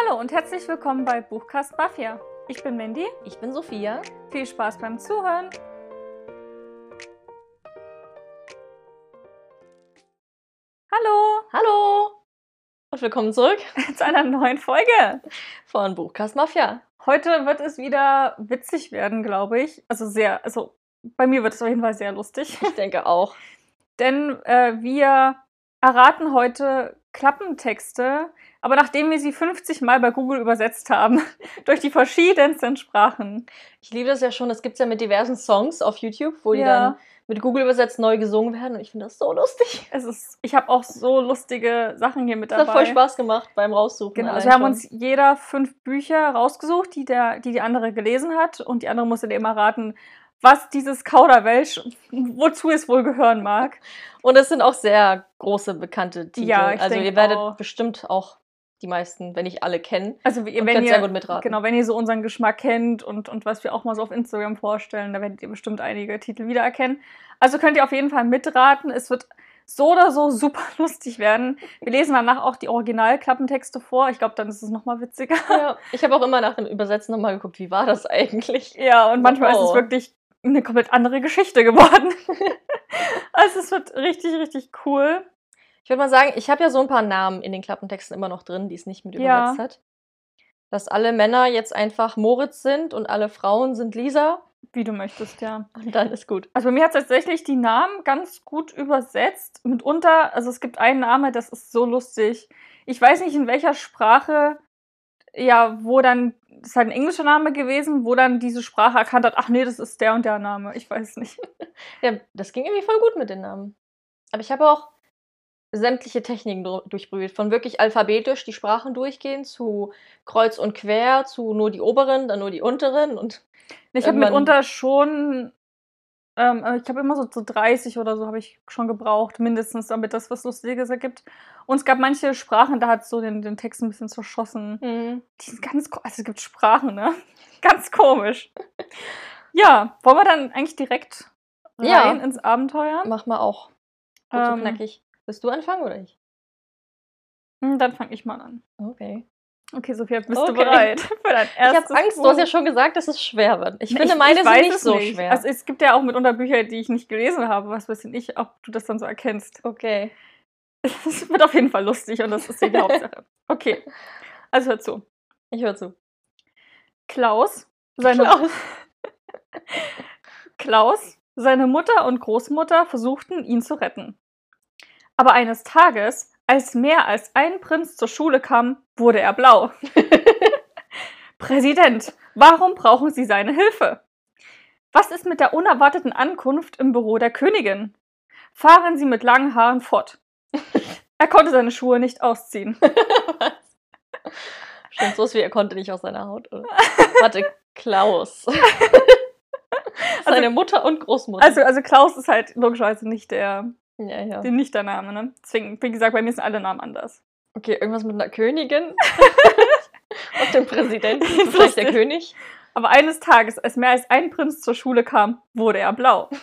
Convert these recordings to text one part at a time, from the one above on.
Hallo und herzlich willkommen bei Buchcast Mafia. Ich bin Mandy. Ich bin Sophia. Viel Spaß beim Zuhören. Hallo Hallo und willkommen zurück zu einer neuen Folge. von Buchcast Mafia. Heute wird es wieder witzig werden, glaube ich. Also sehr, also bei mir wird es auf jeden Fall sehr lustig. Ich denke auch. Denn äh, wir erraten heute Klappentexte, aber nachdem wir sie 50 Mal bei Google übersetzt haben, durch die verschiedensten Sprachen. Ich liebe das ja schon. Es gibt ja mit diversen Songs auf YouTube, wo die Ja. dann mit Google übersetzt neu gesungen werden. Und ich finde das so lustig. Es ist, ich habe auch so lustige Sachen hier mit Das dabei. hat voll Spaß gemacht beim Raussuchen. Genau, also wir haben uns jeder fünf Bücher rausgesucht, die, der, die die andere gelesen hat und die andere musste dir immer raten, was dieses Kauderwelsch, wozu es wohl gehören mag. Und es sind auch sehr große, bekannte Titel. Ja, ich also ihr werdet auch. bestimmt auch die meisten, wenn nicht alle, kennen. Also ihr- wenn könnt ihr, sehr gut mitraten. Genau, wenn ihr so unseren Geschmack kennt und, und was wir auch mal so auf Instagram vorstellen, da werdet ihr bestimmt einige Titel wiedererkennen. Also könnt ihr auf jeden Fall mitraten. Es wird so oder so super lustig werden. Wir lesen danach auch die Originalklappentexte vor. Ich glaube, dann ist es nochmal witziger. Ja, ich habe auch immer nach dem Übersetzen nochmal geguckt, wie war das eigentlich? Ja, und manchmal ist es Oh. wirklich eine komplett andere Geschichte geworden. also es wird richtig, richtig cool. Ich würde mal sagen, ich habe ja so ein paar Namen in den Klappentexten immer noch drin, die es nicht mit Ja. übersetzt hat. Dass alle Männer jetzt einfach Moritz sind und alle Frauen sind Lisa. Wie du möchtest, ja. Und dann ist gut. Also bei mir hat tatsächlich die Namen ganz gut übersetzt. Mitunter, also es gibt einen Name, das ist so lustig. Ich weiß nicht, in welcher Sprache, ja, wo dann, das ist halt ein englischer Name gewesen, wo dann diese Sprache erkannt hat, ach nee, das ist der und der Name. Ich weiß nicht. Ja, das ging irgendwie voll gut mit den Namen. Aber ich habe auch sämtliche Techniken dur- durchprobiert. Von wirklich alphabetisch die Sprachen durchgehen zu kreuz und quer, zu nur die oberen, dann nur die unteren und Ich habe mitunter schon, ähm, äh, ich habe immer so, so 30 oder so habe ich schon gebraucht, mindestens, damit das was Lustiges ergibt. Und es gab manche Sprachen, da hat so den, den Text ein bisschen zerschossen. Die sind ganz, also es gibt Sprachen, ne? Ganz komisch. Ja, wollen wir dann eigentlich direkt rein Ja. ins Abenteuer? mach mal auch. Gut Ähm, knackig. Willst du anfangen oder ich? Hm, Dann fange ich mal an. Okay. Okay, Sophia, bist du Okay. bereit für dein Ich erstes habe Angst, Buch? du hast ja schon gesagt, dass es schwer wird. Ich finde, meine sind weiß nicht so schwer. Also es gibt ja auch mitunter Bücher, die ich nicht gelesen habe. Was weiß ich, ob du das dann so erkennst. okay. Es wird auf jeden Fall lustig und das ist die Hauptsache. Okay, also hör zu. Ich höre zu. Klaus, seine, Klaus. Klaus, seine Mutter und Großmutter versuchten, ihn zu retten. Aber eines Tages, als mehr als ein Prinz zur Schule kam, wurde er blau. Präsident, warum brauchen Sie seine Hilfe? Was ist mit der unerwarteten Ankunft im Büro der Königin? Fahren Sie mit langen Haaren fort. Er konnte seine Schuhe nicht ausziehen. Stimmt, so ist wie er konnte nicht aus seiner Haut, oder? Warte, Klaus. Seine Mutter und Großmutter. Also, also Klaus ist halt logischerweise nicht der, ja, ja. der nicht der Name, ne? Deswegen, wie gesagt, bei mir sind alle Namen anders. Okay, irgendwas mit einer Königin. und dem Präsidenten. Vielleicht der König. Aber eines Tages, als mehr als ein Prinz zur Schule kam, wurde er blau.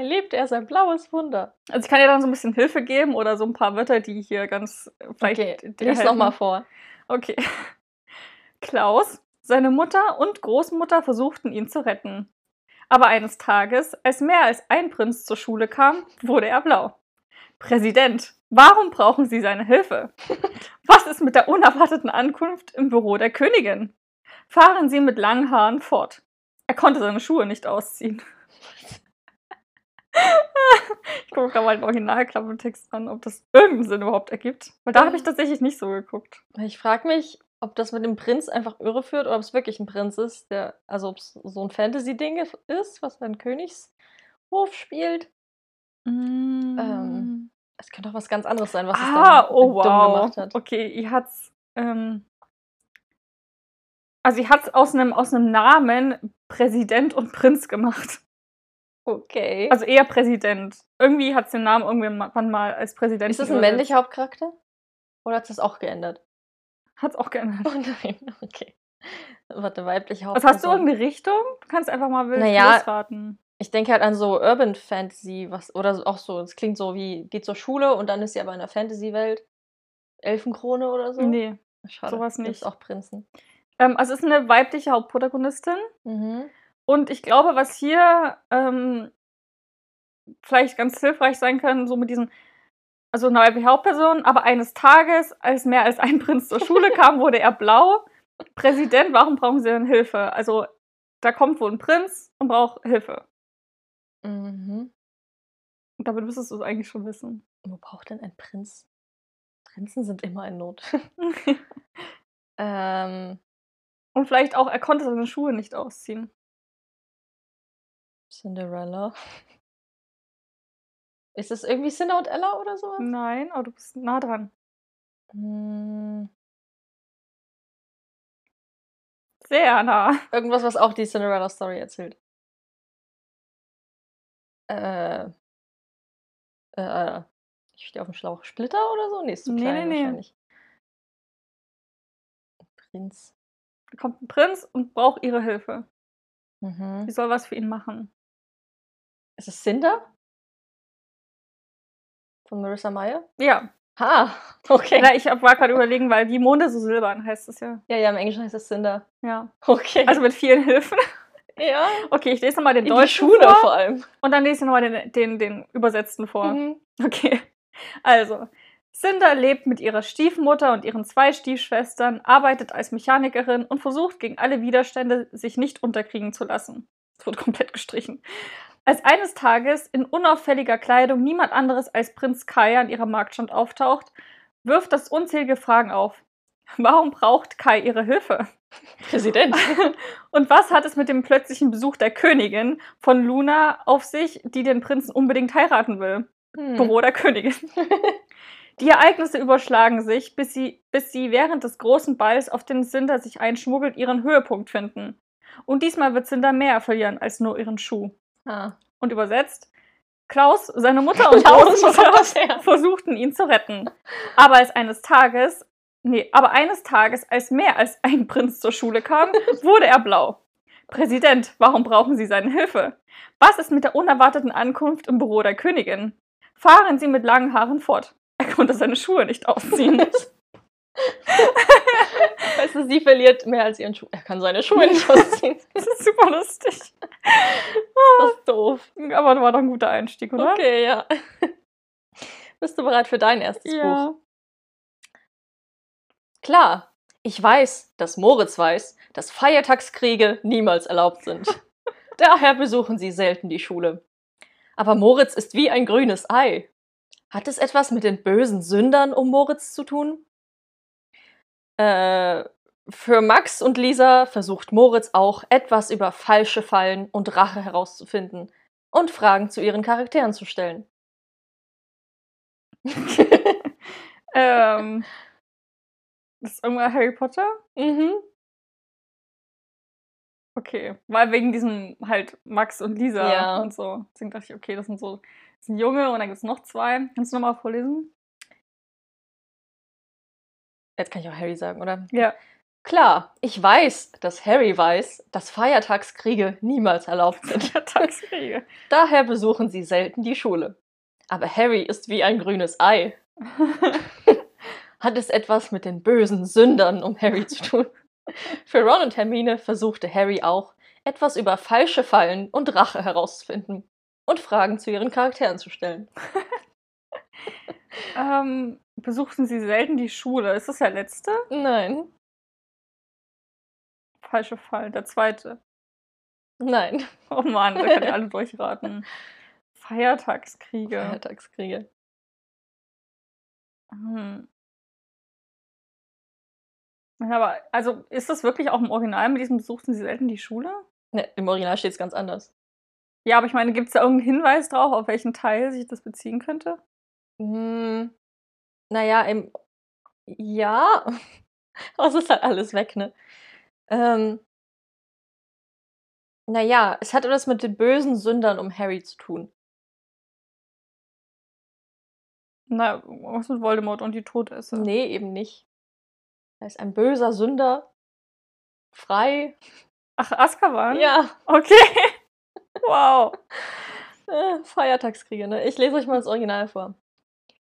Er lebt, er ist ein blaues Wunder. Also ich kann dir dann so ein bisschen Hilfe geben oder so ein paar Wörter, die hier ganz vielleicht Okay, lies nochmal vor. Okay. Klaus, seine Mutter und Großmutter versuchten ihn zu retten. Aber eines Tages, als mehr als ein Prinz zur Schule kam, wurde er blau. Präsident, warum brauchen Sie seine Hilfe? Was ist mit der unerwarteten Ankunft im Büro der Königin? Fahren Sie mit langen Haaren fort. Er konnte seine Schuhe nicht ausziehen. Ich gucke gerade mal den Originalklappentext an, ob das irgendeinen Sinn überhaupt ergibt. Weil da habe ich tatsächlich nicht so geguckt. Ich frage mich, ob das mit dem Prinz einfach irreführt oder ob es wirklich ein Prinz ist, der, also ob es so ein Fantasy-Ding ist, was ein Königshof spielt. Ähm, Es könnte auch was ganz anderes sein, was es ah, dann oh dumm wow. gemacht hat. Okay, ihr hat's. Ähm, also, ihr hat's aus einem aus einem Namen Präsident und Prinz gemacht. Okay. Also eher Präsident. Irgendwie hat's den Namen irgendwann mal als Präsident. ist das ein männlicher Hauptcharakter? Oder hat es das auch geändert? Hat's auch geändert. Oh nein, okay. Warte, weibliche Was Hauptperson. hast du irgendeine Richtung? Du kannst einfach mal wild Naja, losraten. Ich denke halt an so Urban Fantasy, was, oder auch so, es klingt so wie, geht zur Schule und dann ist sie aber in der Fantasy-Welt. Elfenkrone oder so? Nee, Schade. sowas Gibt's nicht. auch Prinzen. Ähm, also es ist eine weibliche Hauptprotagonistin. Mhm. Und ich glaube, was hier ähm, vielleicht ganz hilfreich sein kann, so mit diesen, also eine weibliche Hauptperson, aber eines Tages, als mehr als ein Prinz zur Schule kam, wurde er blau. Präsident, warum brauchen Sie denn Hilfe? Also da kommt wohl ein Prinz und braucht Hilfe. Mhm. Und damit müsstest du es eigentlich schon wissen. Wo braucht denn ein Prinz? Prinzen sind immer in Not. ähm, und vielleicht auch, er konnte seine Schuhe nicht ausziehen. Cinderella. Ist es irgendwie Cinna und Ella oder sowas? Nein, aber du bist nah dran. Hm, Sehr nah. irgendwas, was auch die Cinderella-Story erzählt. Äh, äh, ich stehe auf dem Schlauch. Splitter oder so? Nee, ist zu Nee, klein nee, nee. wahrscheinlich. Prinz. Da kommt ein Prinz und braucht ihre Hilfe. Mhm. Sie soll was für ihn machen. Ist es Cinder? Von Marissa Meyer? Ja. Ha, okay. Na, ich war gerade überlegen, weil die Monde so silbern heißt es ja. Ja, ja, im Englischen heißt es Cinder. Ja. Okay. Also mit vielen Hilfen. ja, Okay, ich lese nochmal den in die deutschen Schule vor vor allem. und dann lese ich nochmal den, den, den übersetzten vor. Mhm. Okay. Also, Cinder lebt mit ihrer Stiefmutter und ihren zwei Stiefschwestern, arbeitet als Mechanikerin und versucht gegen alle Widerstände, sich nicht unterkriegen zu lassen. Es wird komplett gestrichen. Als eines Tages in unauffälliger Kleidung niemand anderes als Prinz Kai an ihrer Marktstand auftaucht, wirft das unzählige Fragen auf. Warum braucht Kai ihre Hilfe? Präsident. Und was hat es mit dem plötzlichen Besuch der Königin von Luna auf sich, die den Prinzen unbedingt heiraten will? Hm. Büro der Königin. Die Ereignisse überschlagen sich, bis sie, bis sie während des großen Balls, auf den Cinder sich einschmuggelt, ihren Höhepunkt finden. Und diesmal wird Cinder mehr verlieren als nur ihren Schuh. Ah. Und übersetzt, Klaus, seine Mutter und Klaus, versuchten ihn zu retten. Aber als eines Tages, nee, aber eines Tages, als mehr als ein Prinz zur Schule kam, wurde er blau. Präsident, warum brauchen Sie seine Hilfe? Was ist mit der unerwarteten Ankunft im Büro der Königin? Fahren Sie mit langen Haaren fort. Er konnte seine Schuhe nicht ausziehen. Weißt du, sie verliert mehr als ihren Schuh. Er kann seine Schuhe nicht ausziehen. Das ist super lustig. Das ist doof. Aber das war doch ein guter Einstieg, oder? Okay, ja. Bist du bereit für dein erstes Buch? Ja. Klar, ich weiß, dass Moritz weiß, dass Feiertagskriege niemals erlaubt sind. Daher besuchen sie selten die Schule. Aber Moritz ist wie ein grünes Ei. Hat es etwas mit den bösen Sündern um Moritz zu tun? Äh, für Max und Lisa versucht Moritz auch etwas über falsche Fallen und Rache herauszufinden und Fragen zu ihren Charakteren zu stellen. Ähm, das ist irgendwann Harry Potter? mhm. Okay, weil wegen diesem halt Max und Lisa Ja. und so. Deswegen dachte ich, okay, das sind so das sind Junge und dann gibt es noch zwei. Kannst du nochmal vorlesen? Jetzt kann ich auch Harry sagen, oder? Ja. Klar, ich weiß, dass Harry weiß, dass Feiertagskriege niemals erlaubt sind. Tagskriege. Daher besuchen sie selten die Schule. Aber Harry ist wie ein grünes Ei. Hat es etwas mit den bösen Sündern um Harry zu tun? Für Ron und Hermine versuchte Harry auch, etwas über falsche Fallen und Rache herauszufinden und Fragen zu ihren Charakteren zu stellen. ähm, besuchen Sie selten die Schule? Ist das der letzte? Nein, Falsche Fall. Der zweite. nein. Oh Mann, da könnt ihr alle durchraten. Feiertagskriege. Feiertagskriege. Hm. Aber, also, ist das wirklich auch im Original mit diesem besuchten Sie selten die Schule? Ne, Im Original steht es ganz anders. Ja, aber ich meine, gibt es da irgendeinen Hinweis drauf, auf welchen Teil sich das beziehen könnte? Hm, naja, im. Ja. Aber es ist halt alles weg, ne? Ähm. Naja, es hat etwas mit den bösen Sündern um Harry zu tun. Na, was mit Voldemort und die Todesser? Nee, eben nicht. Er ist ein böser Sünder. Frei. Ach, Azkaban? Ja. Okay. wow. Äh, Feiertagskriege, ne? Ich lese euch mal das Original vor.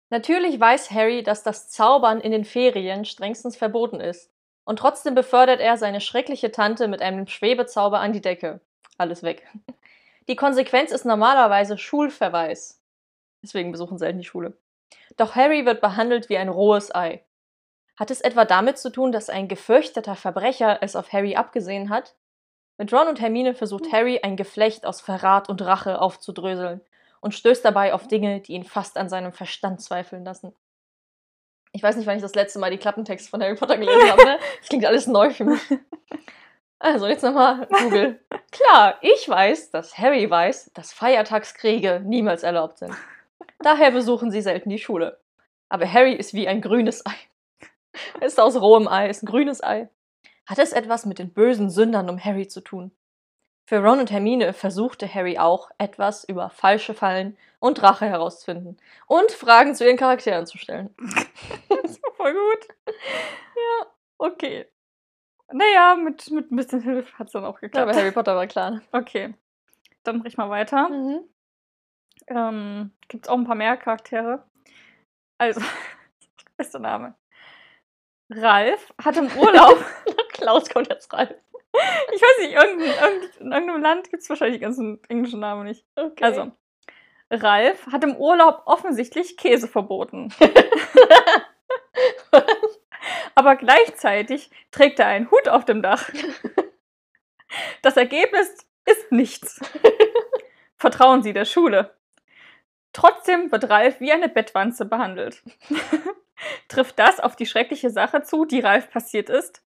Natürlich weiß Harry, dass das Zaubern in den Ferien strengstens verboten ist. Und trotzdem befördert er seine schreckliche Tante mit einem Schwebezauber an die Decke. Alles weg. Die Konsequenz ist normalerweise Schulverweis. Deswegen besuchen selten die Schule. Doch Harry wird behandelt wie ein rohes Ei. Hat es etwa damit zu tun, dass ein gefürchteter Verbrecher es auf Harry abgesehen hat? Mit Ron und Hermine versucht Harry ein Geflecht aus Verrat und Rache aufzudröseln und stößt dabei auf Dinge, die ihn fast an seinem Verstand zweifeln lassen. Ich weiß nicht, wann ich das letzte Mal die Klappentexte von Harry Potter gelesen habe. Ne? Das klingt alles neu für mich. Also, jetzt nochmal Google. Klar, ich weiß, dass Harry weiß, dass Feiertagskriege niemals erlaubt sind. Daher besuchen sie selten die Schule. Aber Harry ist wie ein grünes Ei. Er ist aus rohem Ei, ist ein grünes Ei. Hat es etwas mit den bösen Sündern um Harry zu tun? Für Ron und Hermine versuchte Harry auch, etwas über falsche Fallen und Rache herauszufinden und Fragen zu ihren Charakteren zu stellen. das war voll gut. Ja, okay. Naja, mit, mit ein bisschen Hilfe hat es dann auch geklappt. Ja, aber Harry Potter war klar. Okay. Dann mach ich mal weiter. Mhm. Ähm, Gibt es auch ein paar mehr Charaktere. Also, bester Name. Ralf hat im Urlaub. Klaus kommt jetzt rein. Ich weiß nicht, irgendein, in irgendeinem Land gibt es wahrscheinlich die ganzen englischen Namen nicht. Okay. Also, Ralf hat im Urlaub offensichtlich Käse verboten. Aber gleichzeitig trägt er einen Hut auf dem Dach. Das Ergebnis ist nichts. Vertrauen Sie der Schule. Trotzdem wird Ralf wie eine Bettwanze behandelt. Trifft das auf die schreckliche Sache zu, die Ralf passiert ist?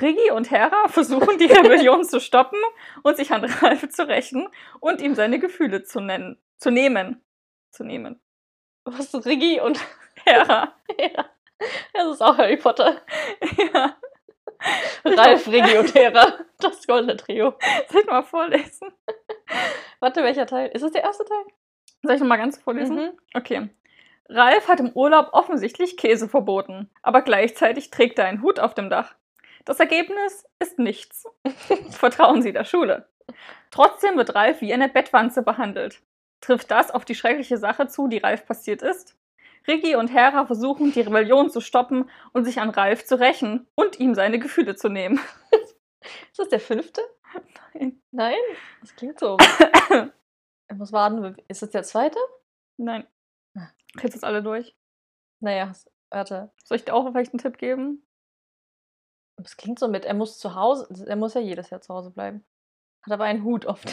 Rigi und Hera versuchen, die Rebellion zu stoppen und sich an Ralf zu rächen und ihm seine Gefühle zu nennen, zu nehmen. Zu nehmen. Was, Riggi und Hera. Hera? Das ist auch Harry Potter. Ja. Ralf, Riggi und Hera. Das goldene Trio. Soll ich mal vorlesen? Warte, welcher Teil? Ist das der erste Teil? Soll ich noch mal ganz vorlesen? Mhm. Okay. Ralf hat im Urlaub offensichtlich Käse verboten, aber gleichzeitig trägt er einen Hut auf dem Dach. Das Ergebnis ist nichts. Vertrauen Sie der Schule. Trotzdem wird Ralf wie eine Bettwanze behandelt. Trifft das auf die schreckliche Sache zu, die Ralf passiert ist? Riggi und Hera versuchen, die Rebellion zu stoppen und sich an Ralf zu rächen und ihm seine Gefühle zu nehmen. Ist das der fünfte? Nein. Nein? Das klingt so. Ich muss warten. Ist das der zweite? Nein. Ah. Jetzt ist alle durch. Naja, warte. Soll ich dir auch vielleicht einen Tipp geben? Es klingt so mit, er muss zu Hause, er muss ja jedes Jahr zu Hause bleiben. Hat aber einen Hut auf dem.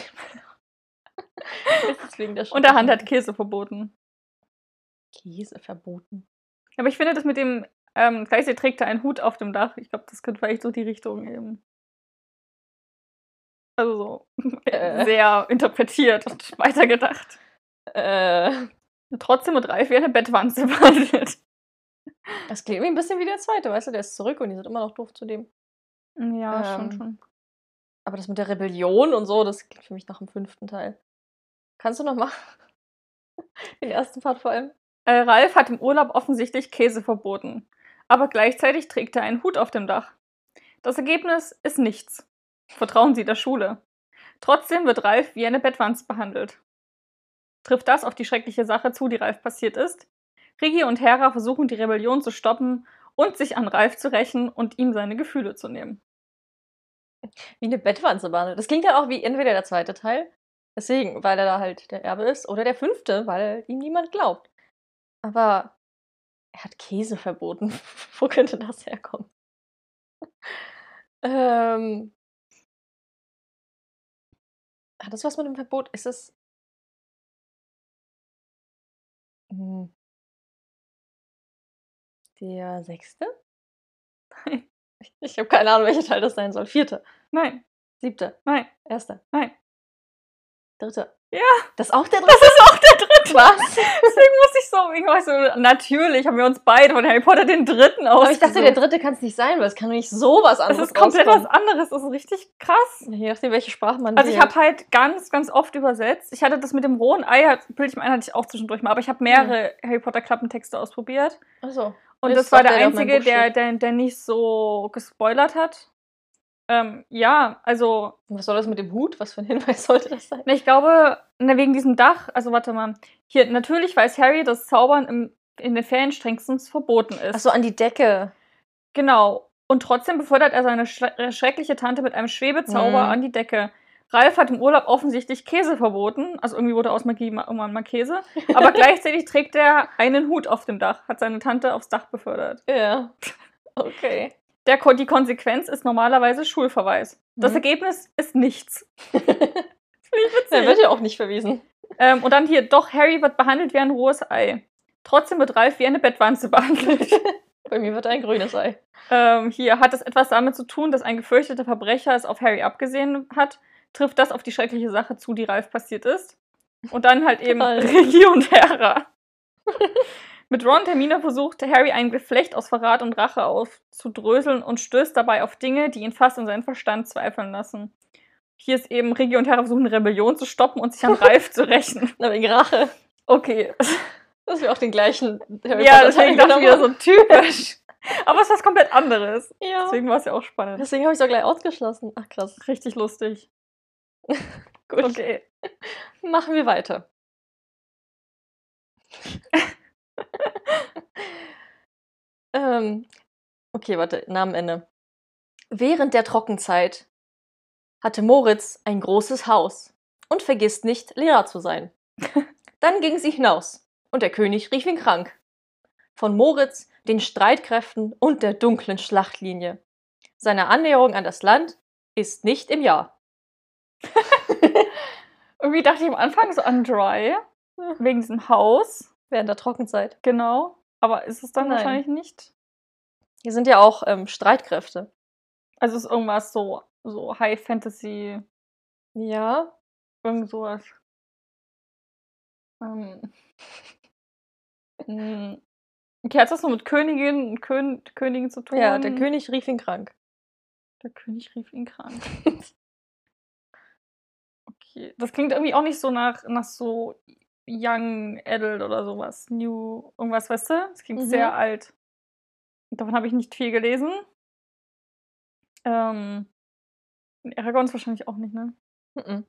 Deswegen der Und der Hand hat Käse verboten. Käse verboten. Aber ich finde das mit dem, ähm, gleichzeitig trägt er einen Hut auf dem Dach. Ich glaube, das könnte vielleicht so die Richtung eben. Also so Äh. sehr interpretiert und weitergedacht. Äh, Trotzdem wird Ralf wie eine Bettwanze behandelt. Das klingt wie ein bisschen wie der zweite, weißt du, der ist zurück und die sind immer noch doof zu dem. Ja, Ähm, schon, schon. Aber das mit der Rebellion und so, das klingt für mich nach dem fünften Teil. Kannst du noch mal den ersten Part vor allem? Äh, Ralf hat im Urlaub offensichtlich Käse verboten. Aber gleichzeitig trägt er einen Hut auf dem Dach. Das Ergebnis ist nichts. Vertrauen Sie der Schule. Trotzdem wird Ralf wie eine Bettwanze behandelt. Trifft das auf die schreckliche Sache zu, die Ralf passiert ist? Rigi und Hera versuchen, die Rebellion zu stoppen und sich an Ralf zu rächen und ihm seine Gefühle zu nehmen. Wie eine Bettwanze behandelt. Das klingt ja auch wie entweder der zweite Teil, deswegen, weil er da halt der Erbe ist, oder der fünfte, weil ihm niemand glaubt. Aber er hat Käse verboten. Wo könnte das herkommen? ähm, hat das was mit dem Verbot? Ist es. Hm. Der sechste? Nein. Ich habe keine Ahnung, welcher Teil das sein soll. Vierte, Nein, siebte, nein, erster, nein. dritte. Ja. Das ist auch der Das dritte? ist auch der dritte. Was? Deswegen muss ich so, irgendwas so, natürlich haben wir uns beide von Harry Potter den dritten aus. Aber ich dachte, der dritte kann es nicht sein, weil es kann doch nicht sowas Das anderes ist komplett was rauskommen. anderes. Das ist richtig krass. Je nachdem, welche Sprache man Also ich wählt. habe halt ganz, ganz oft übersetzt. Ich hatte das mit dem rohen Ei, bilde ich mir ein, hatte ich auch zwischendurch mal, aber ich habe mehrere Harry Potter Klappentexte ausprobiert. Achso. Und Das das, war der meinem einzige, der, der, der nicht so gespoilert hat. Ähm, ja, also Was soll das mit dem Hut? Was für ein Hinweis sollte das sein? Ich glaube, wegen diesem Dach, also warte mal. Hier, natürlich weiß Harry, dass Zaubern im in den Ferien strengstens verboten ist. Achso, an die Decke. Genau. Und trotzdem befördert er seine äh, schreckliche Tante mit einem Schwebezauber Mhm. an die Decke. Ralf hat im Urlaub offensichtlich Käse verboten. Also irgendwie wurde aus Magie ma- irgendwann mal Käse. Aber gleichzeitig trägt er einen Hut auf dem Dach, hat seine Tante aufs Dach befördert. Ja. Okay. Der, die Konsequenz ist normalerweise Schulverweis. Das Mhm. Ergebnis ist nichts. Finde ich Der witzig. wird ja auch nicht verwiesen. Ähm, und dann hier, doch, Harry wird behandelt wie ein rohes Ei. Trotzdem wird Ralf wie eine Bettwanze behandelt. Bei mir wird ein grünes Ei. ähm, hier hat es etwas damit zu tun, dass ein gefürchteter Verbrecher es auf Harry abgesehen hat. Trifft das auf die schreckliche Sache zu, die Ralf passiert ist. Und dann halt eben Toll. Regie und Hera. Mit Ron und Hermine versucht Harry ein Geflecht aus Verrat und Rache aufzudröseln und stößt dabei auf Dinge, die ihn fast an seinen Verstand zweifeln lassen. Hier ist eben Regie und Hera versuchen, eine Rebellion zu stoppen und sich an Ralf zu rächen. Na, wegen Rache. Okay. Dass wir auch den gleichen Harry Ja, deswegen dachte ich wieder so typisch. Aber es ist was komplett anderes. Ja. Deswegen war es ja auch spannend. Deswegen habe ich es auch gleich ausgeschlossen. Ach krass. Richtig lustig. Gut. Okay. Machen wir weiter. ähm, okay, warte, Namenende. Während der Trockenzeit hatte Moritz ein großes Haus und vergisst nicht, Lehrer zu sein. Dann ging sie hinaus und der König rief ihn krank. Von Moritz, den Streitkräften und der dunklen Schlachtlinie. Seine Annäherung an das Land ist nicht im Jahr. Irgendwie dachte ich am Anfang so an Dry. Wegen diesem Haus. Während der Trockenzeit. Genau. Aber ist es dann Nein. wahrscheinlich nicht. Hier sind ja auch ähm, Streitkräfte. Also ist irgendwas so, so High Fantasy, Ja. irgend sowas. Ähm. hm. Okay, hat das nur mit Königinnen und Kön Königen zu tun? Ja, der König rief ihn krank. Der König rief ihn krank. Das klingt irgendwie auch nicht so nach, nach so Young Adult oder sowas. New, irgendwas, weißt du? Das klingt Mhm. sehr alt. Davon habe ich nicht viel gelesen. Ähm, Aragorn ist wahrscheinlich auch nicht, ne? Mhm.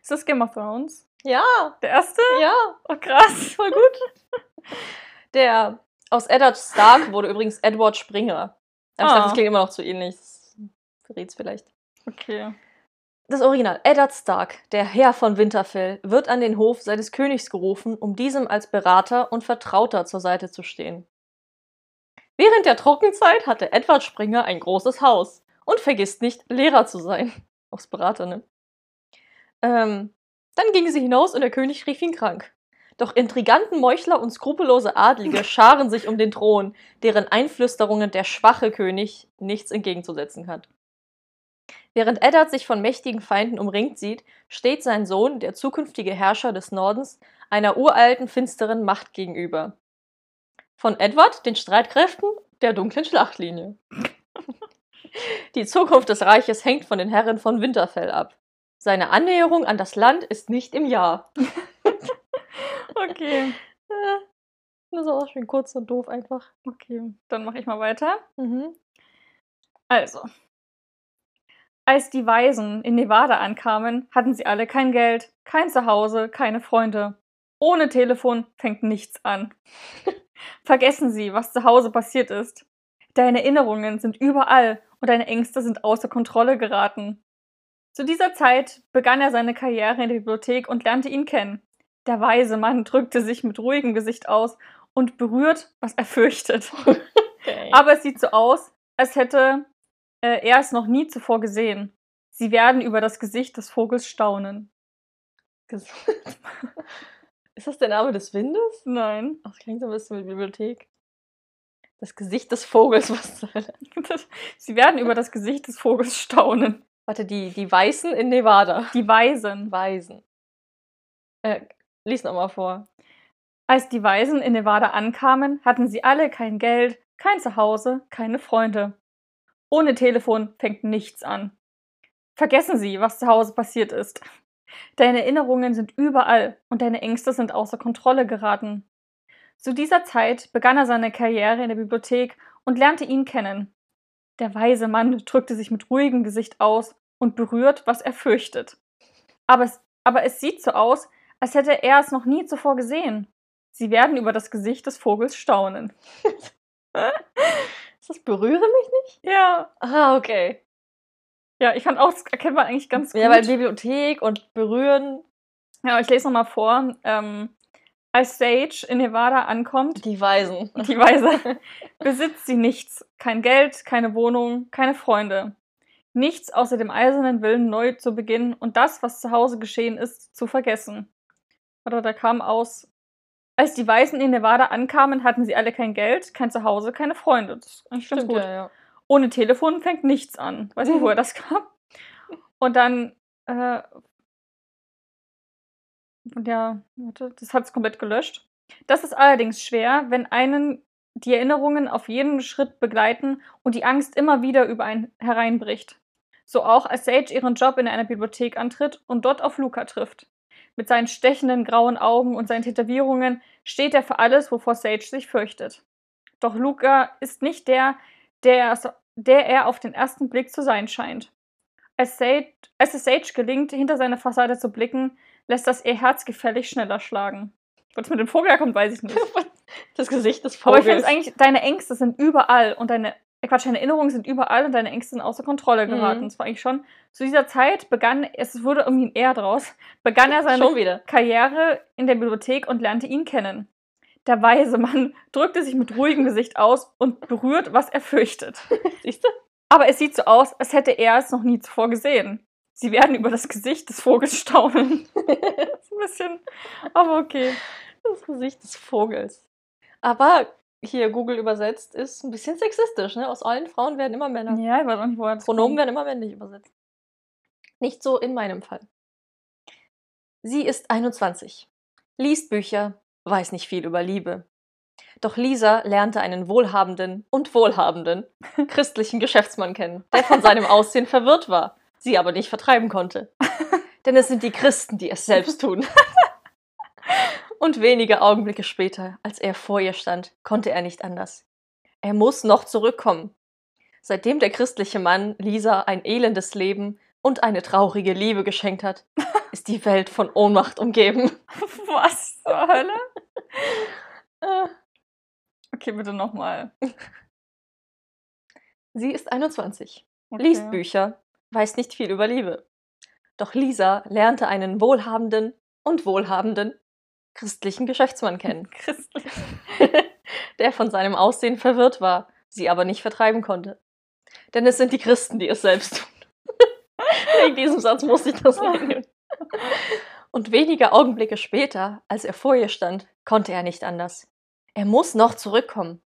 Ist das Game of Thrones? Ja, Der erste? ja, Oh, krass. Voll gut. der aus Eddard Stark wurde übrigens Edward Springer. Aber ich dachte, Ah. das klingt immer noch zu ähnlich. Das verrät's vielleicht. Okay. Das Original. Eddard Stark, der Herr von Winterfell, wird an den Hof seines Königs gerufen, um diesem als Berater und Vertrauter zur Seite zu stehen. Während der Trockenzeit hatte Edward Springer ein großes Haus und vergisst nicht, Lehrer zu sein. Aufs Berater, ne? Ähm, dann gingen sie hinaus und der König rief ihn krank. Doch intriganten Meuchler und skrupellose Adlige scharen sich um den Thron, deren Einflüsterungen der schwache König nichts entgegenzusetzen hat. Während Eddard sich von mächtigen Feinden umringt sieht, steht sein Sohn, der zukünftige Herrscher des Nordens, einer uralten, finsteren Macht gegenüber. Von Edward, den Streitkräften der dunklen Schlachtlinie. Die Zukunft des Reiches hängt von den Herren von Winterfell ab. Seine Annäherung an das Land ist nicht im Jahr. Okay. Das ist auch schön kurz und doof einfach. Okay. Dann mache ich mal weiter. Mhm. Also. Als die Weisen in Nevada ankamen, hatten sie alle kein Geld, kein Zuhause, keine Freunde. Ohne Telefon fängt nichts an. Vergessen Sie, was zu Hause passiert ist. Deine Erinnerungen sind überall und deine Ängste sind außer Kontrolle geraten. Zu dieser Zeit begann er seine Karriere in der Bibliothek und lernte ihn kennen. Der weise Mann drückte sich mit ruhigem Gesicht aus und berührt, was er fürchtet. Okay. Aber es sieht so aus, als hätte äh, er es noch nie zuvor gesehen. Sie werden über das Gesicht des Vogels staunen. Ges- Ist das der Name des Windes? Nein. Ach, das klingt so ein bisschen wie Bibliothek. Das Gesicht des Vogels, was zur Hölle? Sie werden über das Gesicht des Vogels staunen. Warte, die, die Weißen in Nevada. Die Weisen. Weisen. Äh, lies nochmal vor. Als die Weisen in Nevada ankamen, hatten sie alle kein Geld, kein Zuhause, keine Freunde. Ohne Telefon fängt nichts an. Vergessen Sie, was zu Hause passiert ist. Deine Erinnerungen sind überall und deine Ängste sind außer Kontrolle geraten. Zu dieser Zeit begann er seine Karriere in der Bibliothek und lernte ihn kennen. Der weise Mann drückte sich mit ruhigem Gesicht aus und berührt, was er fürchtet. Aber es, aber es sieht so aus, als hätte er es noch nie zuvor gesehen. Sie werden über das Gesicht des Vogels staunen. Das berühre mich nicht? Ja. Ah, okay. Ja, ich fand auch, das erkennt man eigentlich ganz gut. Ja, weil Bibliothek und berühren, ja, ich lese nochmal vor. Ähm, als Sage in Nevada ankommt, die Weisen. die Weise, besitzt sie nichts. Kein Geld, keine Wohnung, keine Freunde. Nichts außer dem eisernen Willen, neu zu beginnen und das, was zu Hause geschehen ist, zu vergessen. Oder da kam aus, als die Weisen in Nevada ankamen, hatten sie alle kein Geld, kein Zuhause, keine Freunde. Das ist eigentlich ganz Stimmt, gut. ja, ja. Ohne Telefon fängt nichts an. Weiß nicht, woher das kam. Und dann, äh, und ja, warte, das hat es komplett gelöscht. Das ist allerdings schwer, wenn einen die Erinnerungen auf jeden Schritt begleiten und die Angst immer wieder über einen hereinbricht. So auch als Sage ihren Job in einer Bibliothek antritt und dort auf Luca trifft. Mit seinen stechenden grauen Augen und seinen Tätowierungen steht er für alles, wovor Sage sich fürchtet. Doch Luca ist nicht der, der er, der er auf den ersten Blick zu sein scheint. Als, Sage, als es Sage gelingt, hinter seine Fassade zu blicken, lässt das ihr Herz gefällig schneller schlagen. Was mit dem Vogel herkommt, weiß ich nicht. Das Gesicht des Aber ich Vogels. finde es eigentlich, deine Ängste sind überall und deine, äh Quatsch, deine Erinnerungen sind überall und deine Ängste sind außer Kontrolle geraten. Mhm. Das war eigentlich schon, zu dieser Zeit begann, es wurde irgendwie ein R draus, begann er seine. Karriere in der Bibliothek und lernte ihn kennen. Der weise Mann drückte sich mit ruhigem Gesicht aus und berührt, was er fürchtet. Siehst du? Aber es sieht so aus, als hätte er es noch nie zuvor gesehen. Sie werden über das Gesicht des Vogels staunen. das ist ein bisschen, aber okay. Das Gesicht des Vogels. Aber hier Google übersetzt ist ein bisschen sexistisch, ne? Aus allen Frauen werden immer Männer. Ja, ich weiß auch nicht, woher das Pronomen kommt. werden immer männlich übersetzt. Nicht so in meinem Fall. Sie ist 21, liest Bücher, weiß nicht viel über Liebe. Doch Lisa lernte einen wohlhabenden und wohlhabenden christlichen Geschäftsmann kennen, der von seinem Aussehen verwirrt war, sie aber nicht vertreiben konnte. Denn es sind die Christen, die es selbst tun. Und wenige Augenblicke später, als er vor ihr stand, konnte er nicht anders. Er muss noch zurückkommen. Seitdem der christliche Mann Lisa ein elendes Leben und eine traurige Liebe geschenkt hat, ist die Welt von Ohnmacht umgeben. Was zur Hölle? Okay, bitte nochmal. Sie ist 21, Okay. liest Bücher, weiß nicht viel über Liebe. Doch Lisa lernte einen wohlhabenden und wohlhabenden christlichen Geschäftsmann kennen, Christlich. der von seinem Aussehen verwirrt war, sie aber nicht vertreiben konnte. Denn es sind die Christen, die es selbst tun. Wegen diesem Satz musste ich das nehmen. Und wenige Augenblicke später, als er vor ihr stand, konnte er nicht anders. Er muss noch zurückkommen.